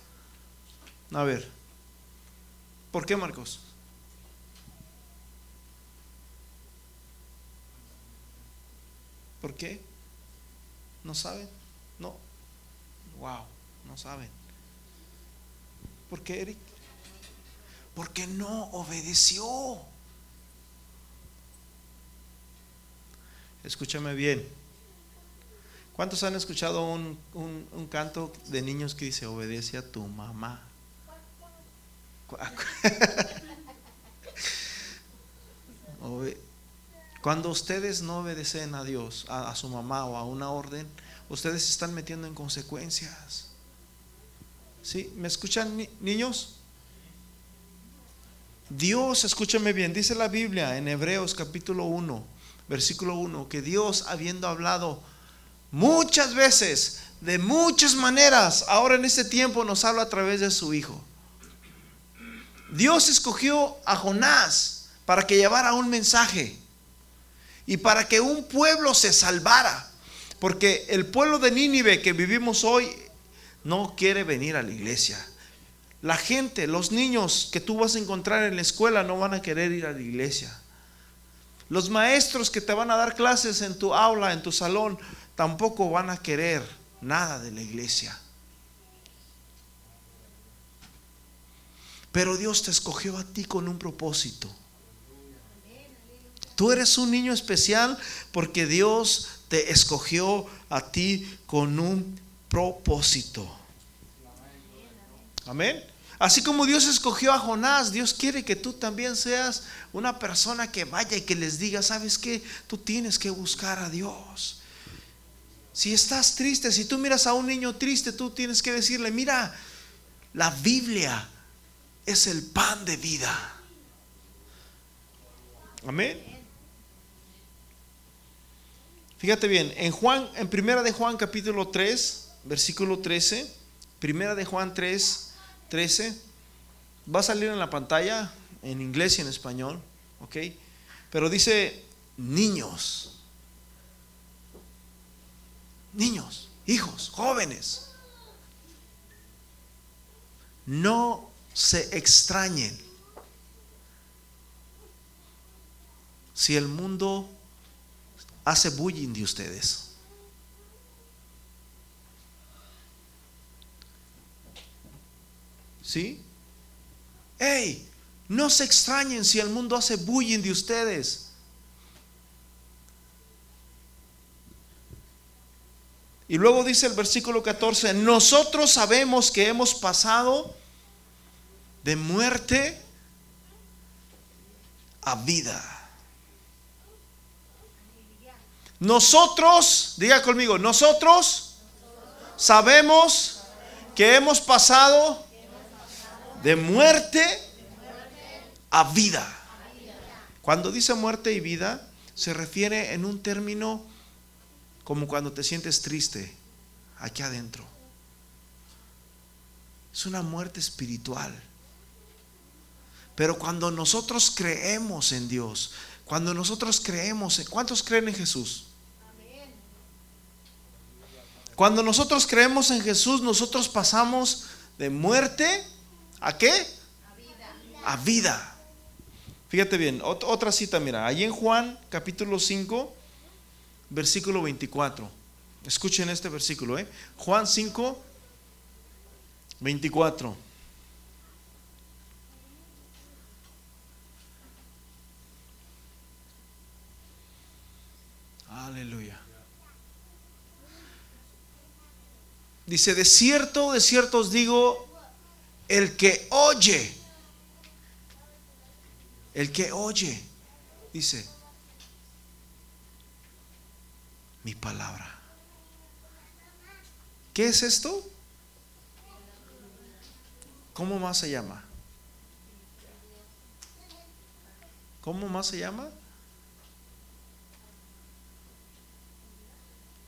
A ver. ¿Por qué, Marcos? ¿Por qué? ¿No saben? No. Wow, no saben. ¿Por qué, Eric? Porque no obedeció. Escúchame bien. ¿Cuántos han escuchado un, un- canto de niños que dice, obedece a tu mamá? <laughs> <laughs> Obe- Cuando ustedes no obedecen a Dios, a, su mamá o a una orden, ustedes se están metiendo en consecuencias. ¿Sí? ¿Me escuchan ni- niños? Dios, escúchame bien, dice la Biblia en Hebreos capítulo 1, versículo 1, que Dios habiendo hablado muchas veces, de muchas maneras, ahora en este tiempo nos habla a través de su Hijo. Dios escogió a Jonás para que llevara un mensaje y para que un pueblo se salvara. Porque el pueblo de Nínive que vivimos hoy no quiere venir a la iglesia. La gente, los niños que tú vas a encontrar en la escuela no van a querer ir a la iglesia. Los maestros que te van a dar clases en tu aula, en tu salón, tampoco van a querer nada de la iglesia. Pero Dios te escogió a ti con un propósito. Tú eres un niño especial porque Dios te escogió a ti con un propósito. Amén. Así como Dios escogió a Jonás, Dios quiere que tú también seas una persona que vaya y que les diga, ¿sabes qué? Tú tienes que buscar a Dios. Si estás triste, si tú miras a un niño triste, tú tienes que decirle, mira, la Biblia es el pan de vida. Amén. Fíjate bien, en Juan, en Primera de Juan capítulo 3, versículo 13, Primera de Juan 3, 13, va a salir en la pantalla en inglés y en español, ¿ok? Pero dice niños, niños, hijos, jóvenes, no se extrañen si el mundo hace bullying de ustedes. ¿Sí? ¡Ey! No se extrañen si el mundo hace bullying de ustedes. Y luego dice el versículo 14, nosotros sabemos que hemos pasado de muerte a vida. Nosotros, diga conmigo, nosotros sabemos que hemos pasado de muerte a vida. Cuando dice muerte y vida, se refiere en un término como cuando te sientes triste aquí adentro. Es una muerte espiritual. Pero cuando nosotros creemos en Dios, cuando nosotros creemos, en, ¿cuántos creen en Jesús? Cuando nosotros creemos en Jesús, nosotros pasamos de muerte a qué? A vida. A vida. Fíjate bien, ot- otra cita, mira, ahí en Juan capítulo 5, versículo 24. Escuchen este versículo, ¿eh? Juan 5, 24. Aleluya. Dice, de cierto, de cierto os digo, el que oye, el que oye, dice, mi palabra. ¿Qué es esto? ¿Cómo más se llama? ¿Cómo más se llama?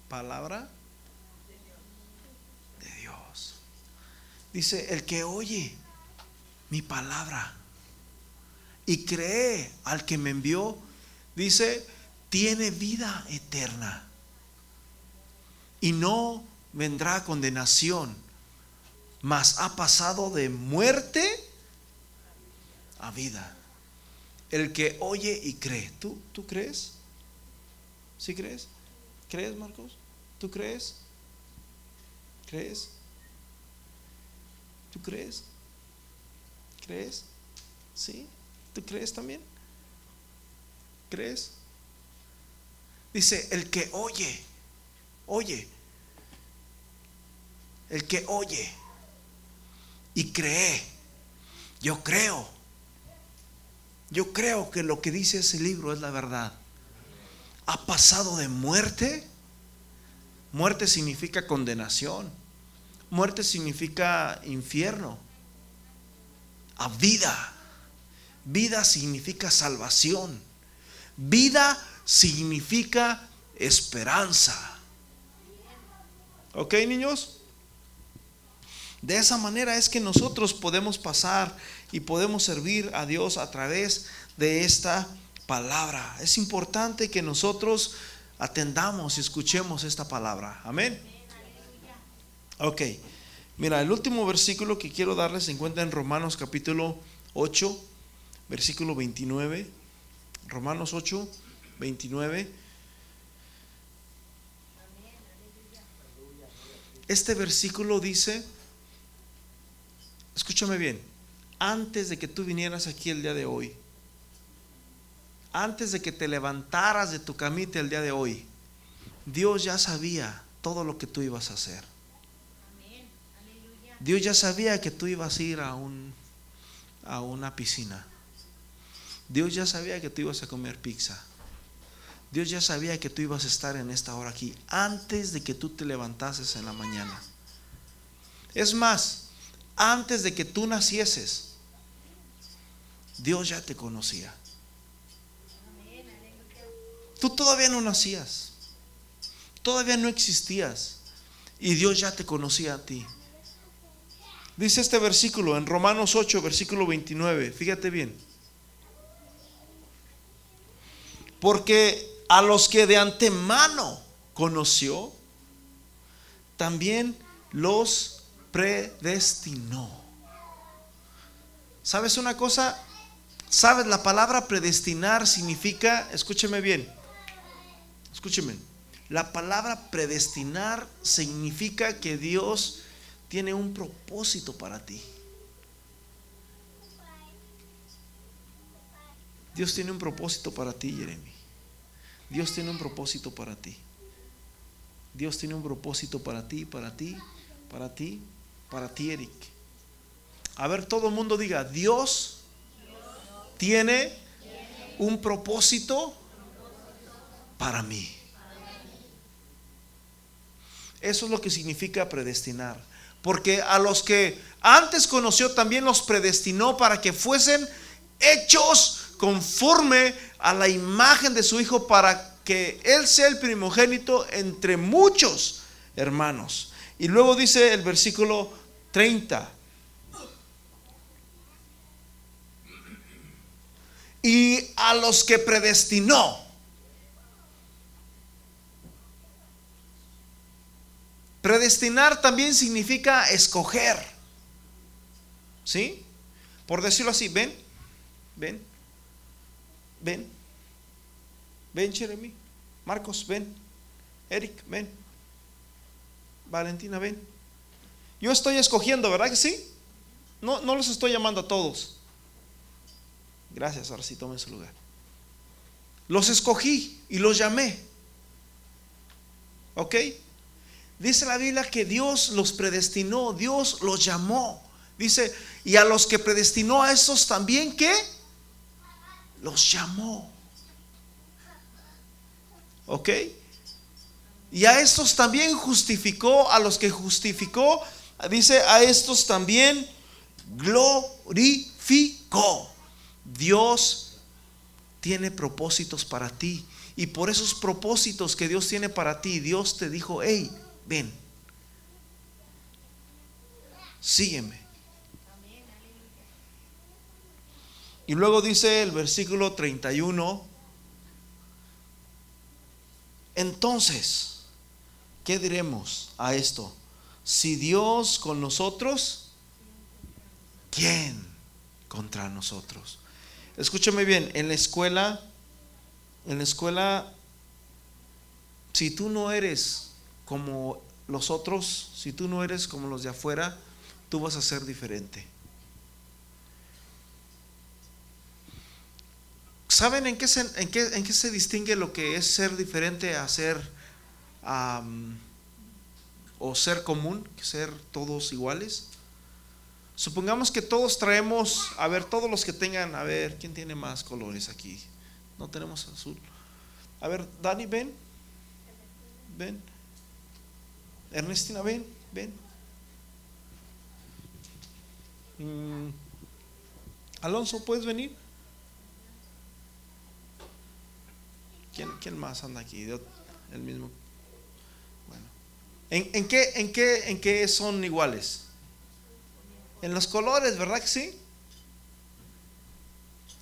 Palabra de Dios. Dice, el que oye mi palabra y cree al que me envió, dice, tiene vida eterna y no vendrá condenación, mas ha pasado de muerte a vida. El que oye y cree. ¿Tú, tú crees? ¿Sí crees? ¿Crees, Marcos? ¿Tú crees? ¿Crees? ¿Tú crees? ¿Crees? ¿Sí? ¿Tú crees también? ¿Crees? Dice, el que oye, oye, el que oye y cree, yo creo, yo creo que lo que dice ese libro es la verdad. Ha pasado de muerte, muerte significa condenación, muerte significa infierno, a vida, vida significa salvación, vida significa esperanza. ¿Ok, niños? De esa manera es que nosotros podemos pasar y podemos servir a Dios a través de esta palabra. Es importante que nosotros atendamos y escuchemos esta palabra. Amén. Ok. Mira, el último versículo que quiero darles se encuentra en Romanos capítulo 8, versículo 29. Romanos 8, 29. Este versículo dice, escúchame bien, antes de que tú vinieras aquí el día de hoy, antes de que te levantaras de tu camita el día de hoy, Dios ya sabía todo lo que tú ibas a hacer. Dios ya sabía que tú ibas a ir a, un, a una piscina. Dios ya sabía que tú ibas a comer pizza. Dios ya sabía que tú ibas a estar en esta hora aquí antes de que tú te levantases en la mañana. Es más, antes de que tú nacieses, Dios ya te conocía. Tú todavía no nacías, todavía no existías y Dios ya te conocía a ti. Dice este versículo en Romanos 8, versículo 29, fíjate bien. Porque a los que de antemano conoció, también los predestinó. ¿Sabes una cosa? ¿Sabes? La palabra predestinar significa, escúcheme bien, escúcheme, la palabra predestinar significa que Dios tiene un propósito para ti. Dios tiene un propósito para ti, Jeremy. Dios tiene un propósito para ti. Dios tiene un propósito para ti, para ti, para ti, para ti, Eric. A ver, todo el mundo diga, Dios tiene un propósito para mí. Eso es lo que significa predestinar. Porque a los que antes conoció también los predestinó para que fuesen hechos conforme a la imagen de su Hijo para que Él sea el primogénito entre muchos hermanos. Y luego dice el versículo 30. Y a los que predestinó. Predestinar también significa escoger. ¿Sí? Por decirlo así, ven, ven. Ven. Ven, Jeremy. Marcos, ven. Eric, ven. Valentina, ven. Yo estoy escogiendo, ¿verdad que sí? No, no los estoy llamando a todos. Gracias, ahora sí tomen su lugar. Los escogí y los llamé. ¿Ok? Dice la Biblia que Dios los predestinó, Dios los llamó. Dice, y a los que predestinó a esos también, ¿qué? los llamó. ¿Ok? Y a estos también justificó, a los que justificó, dice, a estos también glorificó. Dios tiene propósitos para ti. Y por esos propósitos que Dios tiene para ti, Dios te dijo, hey, ven, sígueme. Y luego dice el versículo 31, Entonces, ¿qué diremos a esto? Si Dios con nosotros, ¿quién contra nosotros? Escúchame bien, en la escuela, en la escuela, si tú no eres como los otros, si tú no eres como los de afuera, tú vas a ser diferente. ¿Saben en qué se, en qué, en qué se distingue lo que es ser diferente a ser o ser común, ser todos iguales? Supongamos que todos traemos, a ver, todos los que tengan, a ver, ¿quién tiene más colores aquí? No tenemos azul. A ver, Dani, ven. Ven. Ernestina, ven, ven. Mm, Alonso, ¿puedes venir? ¿Quién, quién más anda aquí? El mismo. Bueno. ¿En, en qué, en, qué, ¿En qué son iguales? En los colores, ¿verdad que sí?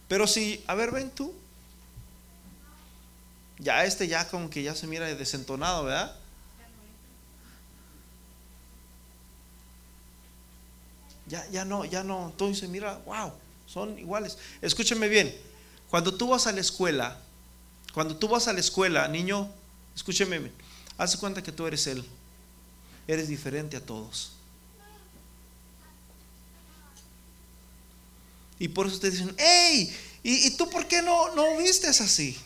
Pero si, a ver, ven tú. Ya este ya como que ya se mira desentonado, ¿verdad? Ya, ya no, ya no. Entonces mira, wow, son iguales. Escúchame bien. Cuando tú vas a la escuela, cuando tú vas a la escuela, niño, escúchame bien. Haz cuenta que tú eres él. Eres diferente a todos. Y por eso te dicen, hey, ¿y, y tú por qué no, no vistes así?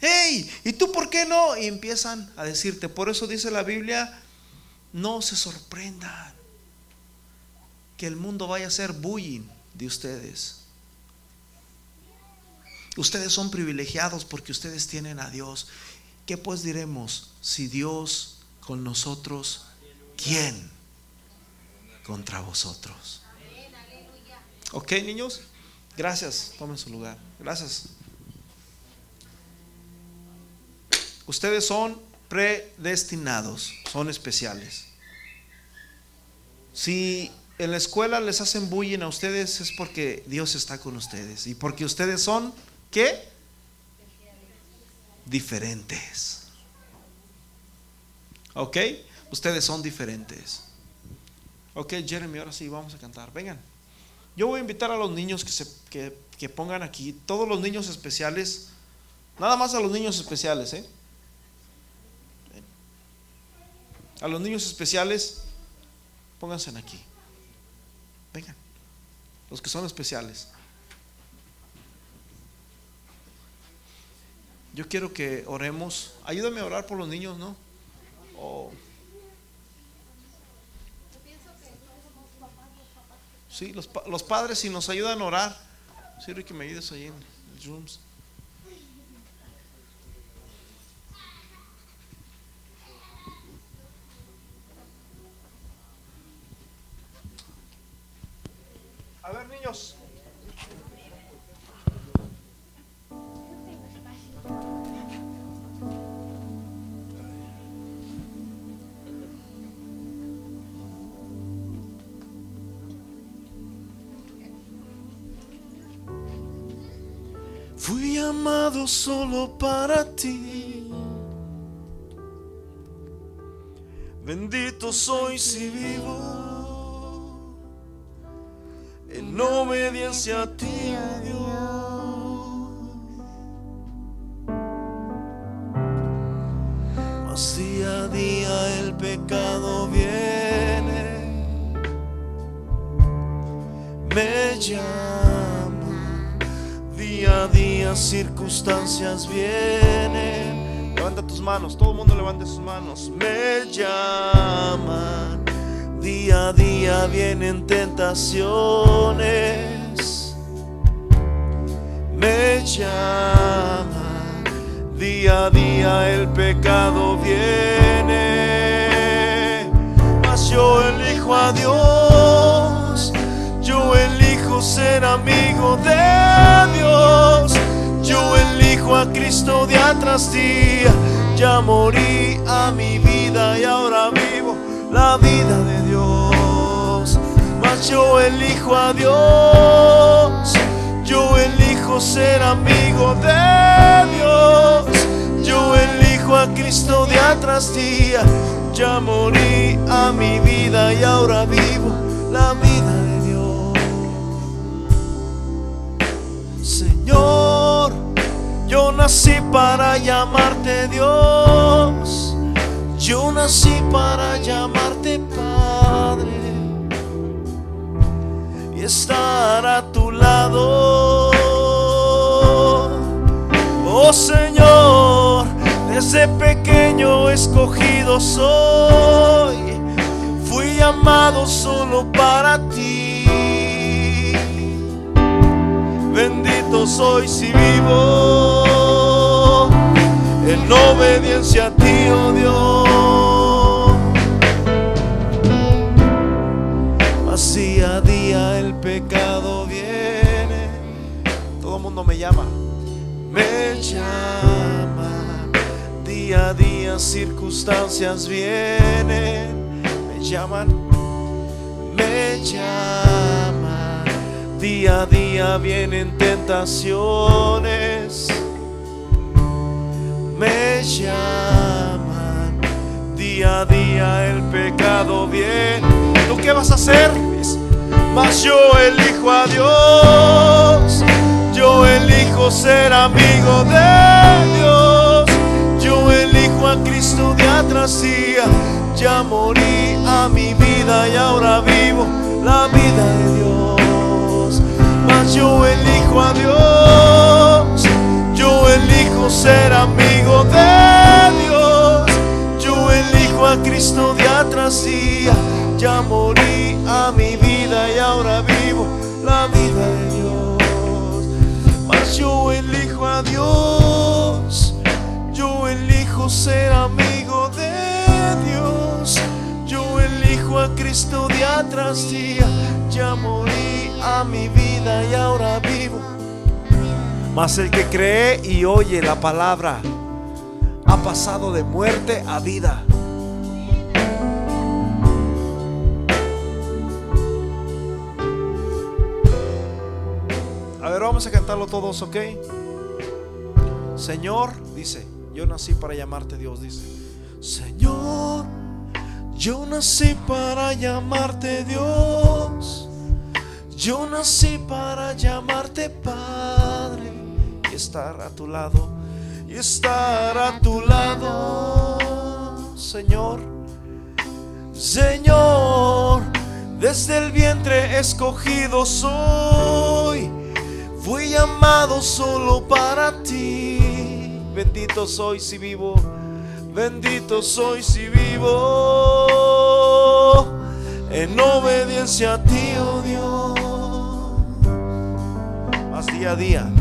Hey, ¿y tú por qué no? Y empiezan a decirte, por eso dice la Biblia, no se sorprendan que el mundo vaya a ser bullying de ustedes. Ustedes son privilegiados porque ustedes tienen a Dios. ¿Qué pues diremos? Si Dios con nosotros, ¿quién contra vosotros? ¿Ok, niños? Gracias. Tomen su lugar. Gracias. Ustedes son predestinados, son especiales. Si en la escuela les hacen bullying a ustedes es porque Dios está con ustedes y porque ustedes son, ¿qué? Diferentes. ¿Ok? Ustedes son diferentes. Ok, Jeremy, ahora sí, vamos a cantar. Vengan. Yo voy a invitar a los niños que, se, que, pongan aquí, todos los niños especiales, nada más a los niños especiales, ¿eh? A los niños especiales, pónganse aquí. Vengan, los que son especiales. Yo quiero que oremos. Ayúdame a orar por los niños, ¿no? Oh. Sí, los, los padres si nos ayudan a orar. Sí, Ricky, me ayudes ahí en los rooms. A ver, niños. Fui amado solo para ti. Bendito soy si vivo en obediencia a ti, oh Dios. Mas día a día el pecado viene, me llama. Día a día circunstancias vienen. Levanta tus manos, todo el mundo levante sus manos. Me llaman. Día a día vienen tentaciones. Me llaman. Día a día el pecado viene. Mas yo elijo a Dios. Yo elijo ser amigo de Dios. Yo elijo a Cristo día tras día. Ya morí a mi vida y ahora vivo la vida de Dios. Mas yo elijo a Dios. Yo elijo ser amigo de Dios. elijo a Cristo día tras día. Ya morí a mi vida y ahora vivo la vida de Dios. Señor, yo nací para llamarte Dios. Yo nací para llamarte Padre y estar a tu lado. Oh Señor, desde pequeño escogido soy. Fui llamado solo para ti. Bendito soy si vivo en obediencia a ti, oh Dios. Mas día a día el pecado viene. Todo mundo me llama. Me llama. Día a día circunstancias vienen. Me llaman. Me llaman. Día a día vienen tentaciones. Me llaman. Día a día el pecado viene. ¿Tú qué vas a hacer? Mas yo elijo a Dios. Yo elijo ser amigo de Dios. Yo elijo a Cristo día tras día. Ya morí a mi vida y ahora vivo la vida de Dios. Mas yo elijo a Dios. Yo elijo ser amigo de Dios. A Cristo día tras. Ya morí a mi vida y ahora vivo la vida de Dios. Mas yo elijo a Dios. Yo elijo ser amigo de Dios. Yo elijo a Cristo día tras. Ya morí a mi vida y ahora vivo. Mas el que cree y oye la palabra ha pasado de muerte a vida. Vamos a cantarlo todos, ¿ok? Señor, dice, yo nací para llamarte Dios, dice. Señor, yo nací para llamarte Dios. Yo nací para llamarte Padre y estar a tu lado, y estar a tu lado, Señor. Señor, desde el vientre escogido soy. Fui llamado solo para ti. Bendito soy si vivo. Bendito soy si vivo. En obediencia a ti, oh Dios. Más día a día.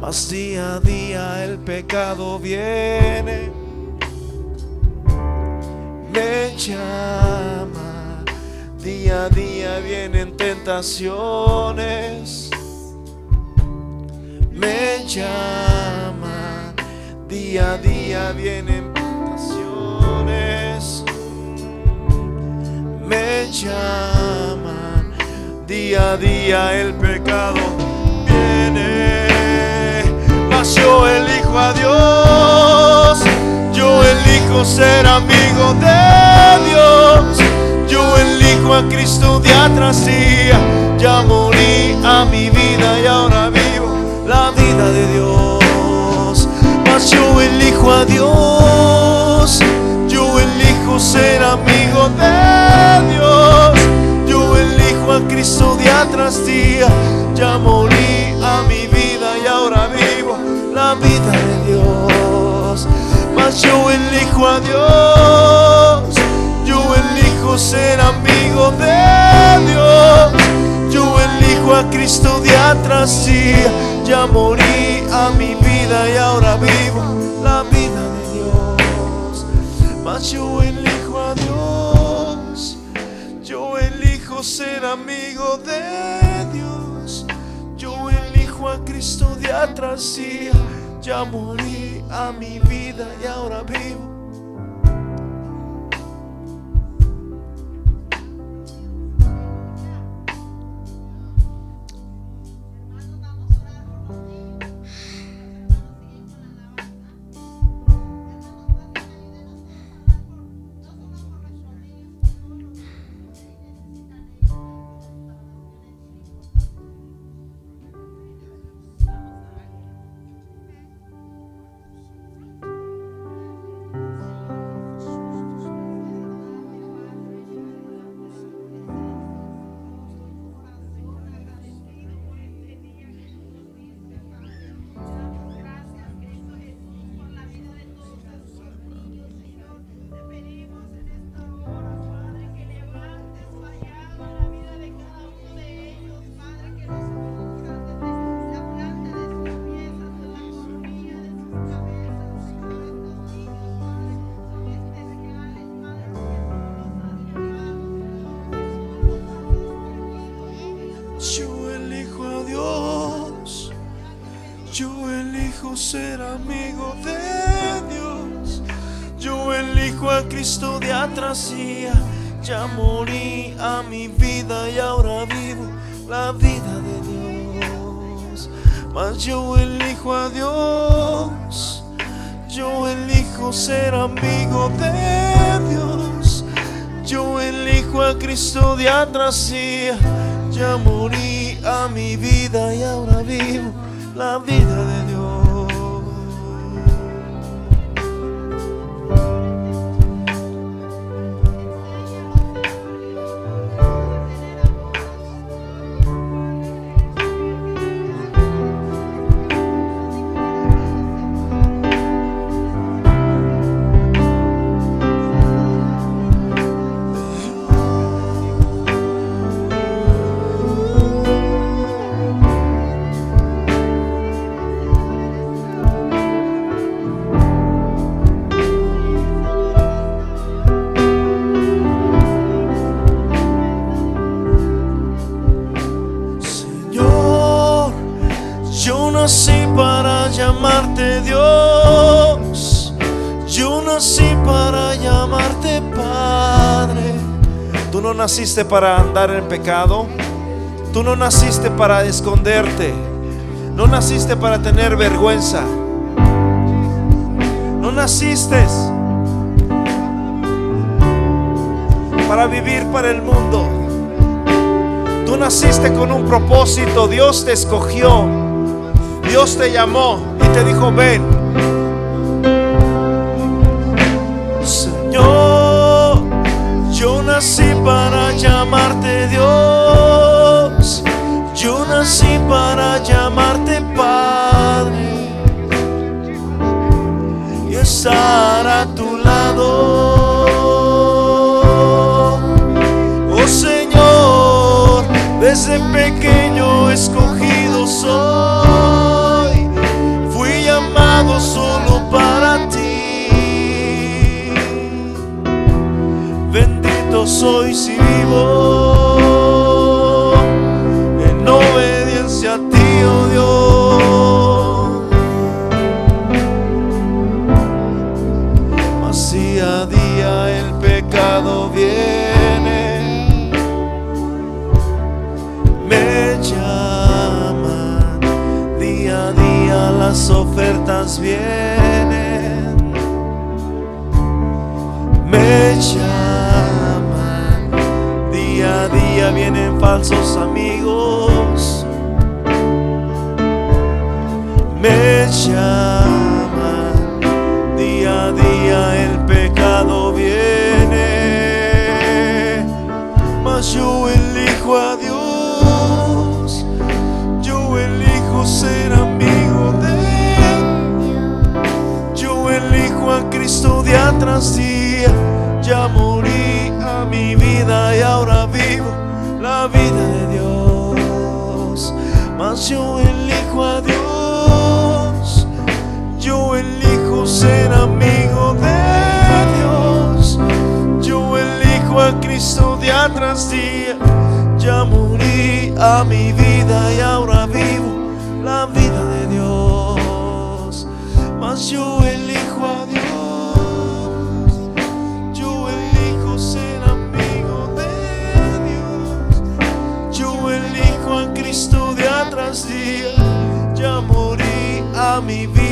Más día a día el pecado viene. Me llama. Día a día vienen tentaciones me llama. Día a día vienen tentaciones. Me llama. Día a día el pecado viene. Mas yo elijo a Dios. Yo elijo ser amigo de Dios. Yo elijo a Cristo día tras día. Ya morí a mi vida de Dios. Mas yo elijo a Dios, yo elijo ser amigo de Dios. Yo elijo a Cristo día tras día. Ya morí a mi vida y ahora vivo la vida de Dios. Mas yo elijo a Dios, yo elijo ser amigo de Dios. Elijo a Cristo día tras día. Ya morí a mi vida y ahora vivo la vida de Dios. Mas yo elijo a Dios. Yo elijo ser amigo de Dios. Yo elijo a Cristo día tras día. Ya morí a mi vida y ahora vivo. Naciste para andar en pecado. Tú no naciste para esconderte. No naciste para tener vergüenza. No naciste para vivir para el mundo. Tú naciste con un propósito, Dios te escogió, Dios te llamó y te dijo, ven. Nací para llamarte Dios, yo nací para llamarte Padre. Y estar a tu lado. Oh Señor, desde pequeño escogido soy, soy si vivo falsos amigos, me llaman, día a día el pecado viene, mas yo elijo a Dios, yo elijo ser amigo de Él, yo elijo a Cristo día tras día, ya yo elijo a Dios, yo elijo ser amigo de Dios. Yo elijo a Cristo día tras día. Ya morí a mi vida mi vida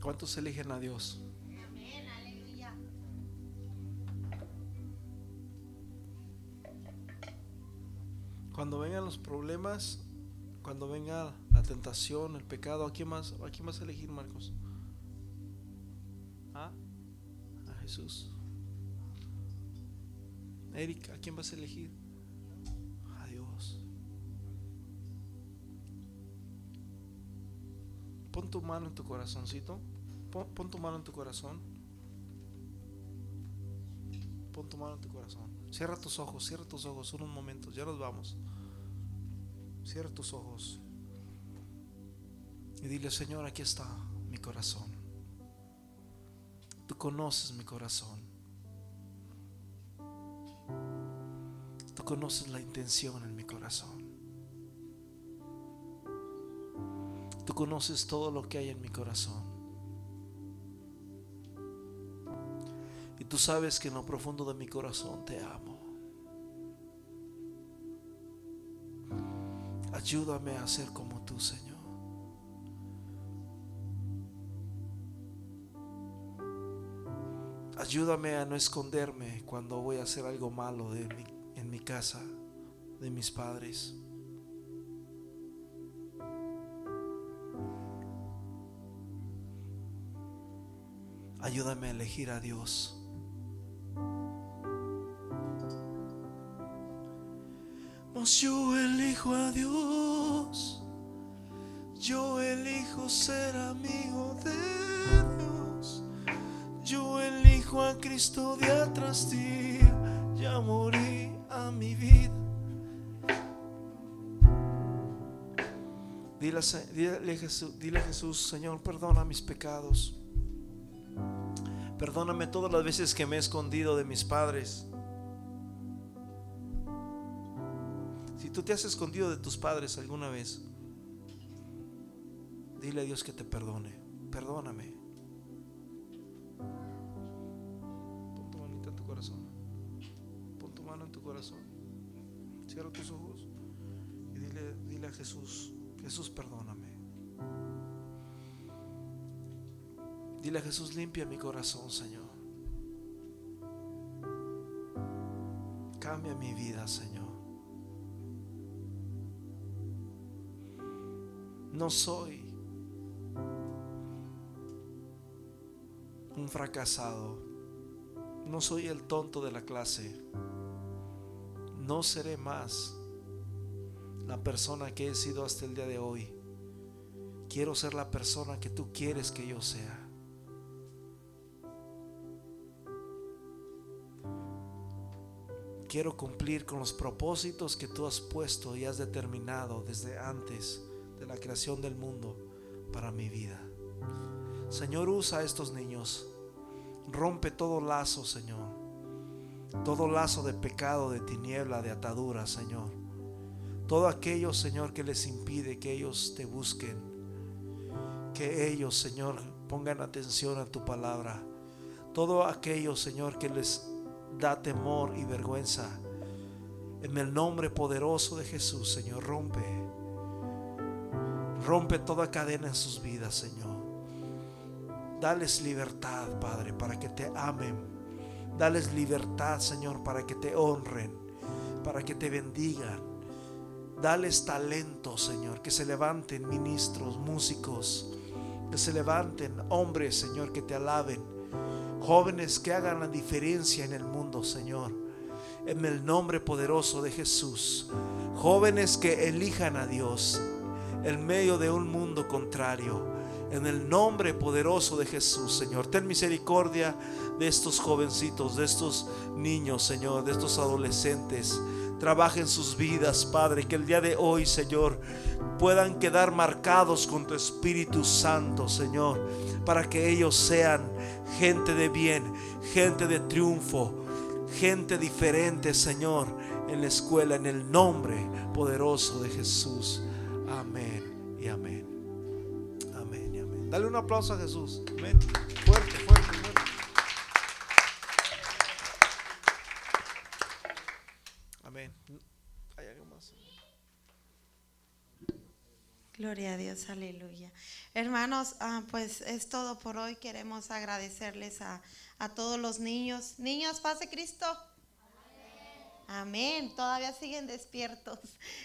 ¿Cuántos eligen a Dios? Amén, aleluya. Cuando vengan los problemas, cuando venga la tentación, el pecado, ¿a quién más, a quién vas a elegir, Marcos? ¿Ah? A Jesús. Erika, ¿a quién vas a elegir? A Dios. Pon tu mano en tu corazoncito. Pon, tu mano en tu corazón. Pon tu mano en tu corazón. Cierra tus ojos, cierra tus ojos unos momentos, ya nos vamos. Cierra tus ojos. Y dile, Señor, aquí está mi corazón. Tú conoces mi corazón. Tú conoces la intención en mi corazón. Tú conoces todo lo que hay en mi corazón. Tú sabes que en lo profundo de mi corazón te amo. Ayúdame a ser como tú, Señor. Ayúdame a no esconderme cuando voy a hacer algo malo en mi casa, de mis padres. Ayúdame a elegir a Dios. Yo elijo a Dios. Yo elijo ser amigo de Dios. Yo elijo a Cristo día tras día. Ya morí a mi vida. Dile, dile a Jesús, Señor, perdona mis pecados. Perdóname todas las veces que me he escondido de mis padres. Tú te has escondido de tus padres alguna vez, dile a Dios que te perdone. Perdóname. Pon tu manita en tu corazón. Pon tu mano en tu corazón. Cierra tus ojos y dile, dile a Jesús, Jesús, perdóname. Dile a Jesús, limpia mi corazón, Señor. Cambia mi vida, Señor. No soy un fracasado. No soy el tonto de la clase. No seré más la persona que he sido hasta el día de hoy. Quiero ser la persona que tú quieres que yo sea. Quiero cumplir con los propósitos que tú has puesto y has determinado desde antes de la creación del mundo para mi vida. Señor, usa a estos niños. Rompe todo lazo, Señor. Todo lazo de pecado, de tiniebla, de atadura, Señor. Todo aquello, Señor, que les impide que ellos te busquen. Que ellos, Señor, pongan atención a tu palabra. Todo aquello, Señor, que les da temor y vergüenza. En el nombre poderoso de Jesús, Señor, rompe. Rompe toda cadena en sus vidas, Señor. Dales libertad, Padre, para que te amen. Dales libertad, Señor, para que te honren, para que te bendigan. Dales talento, Señor, que se levanten ministros, músicos, que se levanten hombres, Señor, que te alaben. Jóvenes que hagan la diferencia en el mundo, Señor. En el nombre poderoso de Jesús. Jóvenes que elijan a Dios en medio de un mundo contrario. En el nombre poderoso de Jesús, Señor. Ten misericordia de estos jovencitos, de estos niños, Señor, de estos adolescentes. Trabaja en sus vidas, Padre, que el día de hoy, Señor, puedan quedar marcados con tu Espíritu Santo, Señor, para que ellos sean gente de bien, gente de triunfo, gente diferente, Señor, en la escuela, en el nombre poderoso de Jesús. Amén y amén. Amén y amén. Dale un aplauso a Jesús. Amén. Fuerte, fuerte, fuerte. Amén. ¿Hay algo más? Gloria a Dios, aleluya. Hermanos, ah, pues es todo por hoy. Queremos agradecerles a, a todos los niños. Niños, pase Cristo. Amén. Todavía siguen despiertos.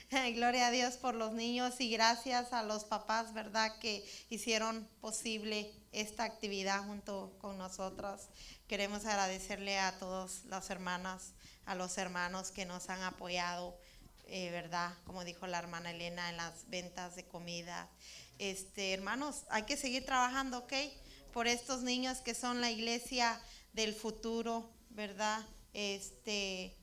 <laughs> Gloria a Dios por los niños y gracias a los papás, ¿verdad? Que hicieron posible esta actividad junto con nosotros. Queremos agradecerle a todas las hermanas, a los hermanos que nos han apoyado, eh, ¿verdad? Como dijo la hermana Elena, en las ventas de comida. Este, hermanos, hay que seguir trabajando, ¿ok? Por estos niños que son la iglesia del futuro, ¿verdad? Este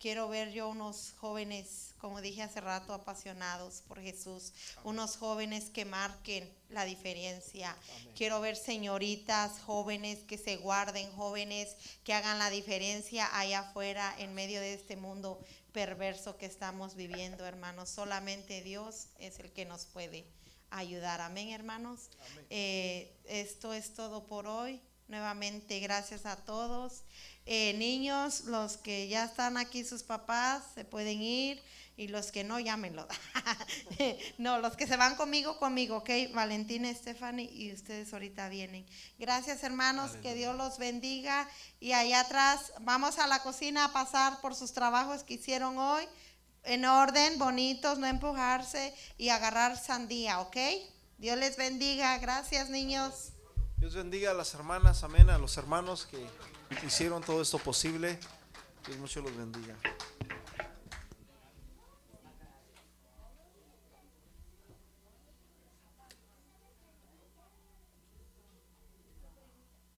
Quiero ver yo unos jóvenes, como dije hace rato, apasionados por Jesús, unos jóvenes que marquen la diferencia. Quiero ver señoritas jóvenes que se guarden, jóvenes que hagan la diferencia allá afuera en medio de este mundo perverso que estamos viviendo, hermanos. Solamente Dios es el que nos puede ayudar. Amén, hermanos. Eh, esto es todo por hoy. Nuevamente, gracias a todos. Eh, niños, los que ya están aquí, sus papás, se pueden ir y los que no, llámenlo. <laughs> no, los que se van conmigo, conmigo, ¿ok? Valentina, Stephanie y ustedes ahorita vienen. Gracias hermanos, que Dios los bendiga. Y allá atrás vamos a la cocina a pasar por sus trabajos que hicieron hoy, en orden, bonitos, no empujarse y agarrar sandía, ¿ok? Dios les bendiga. Gracias niños. Dios bendiga a las hermanas, amén, a los hermanos que hicieron todo esto posible. Dios mucho los bendiga.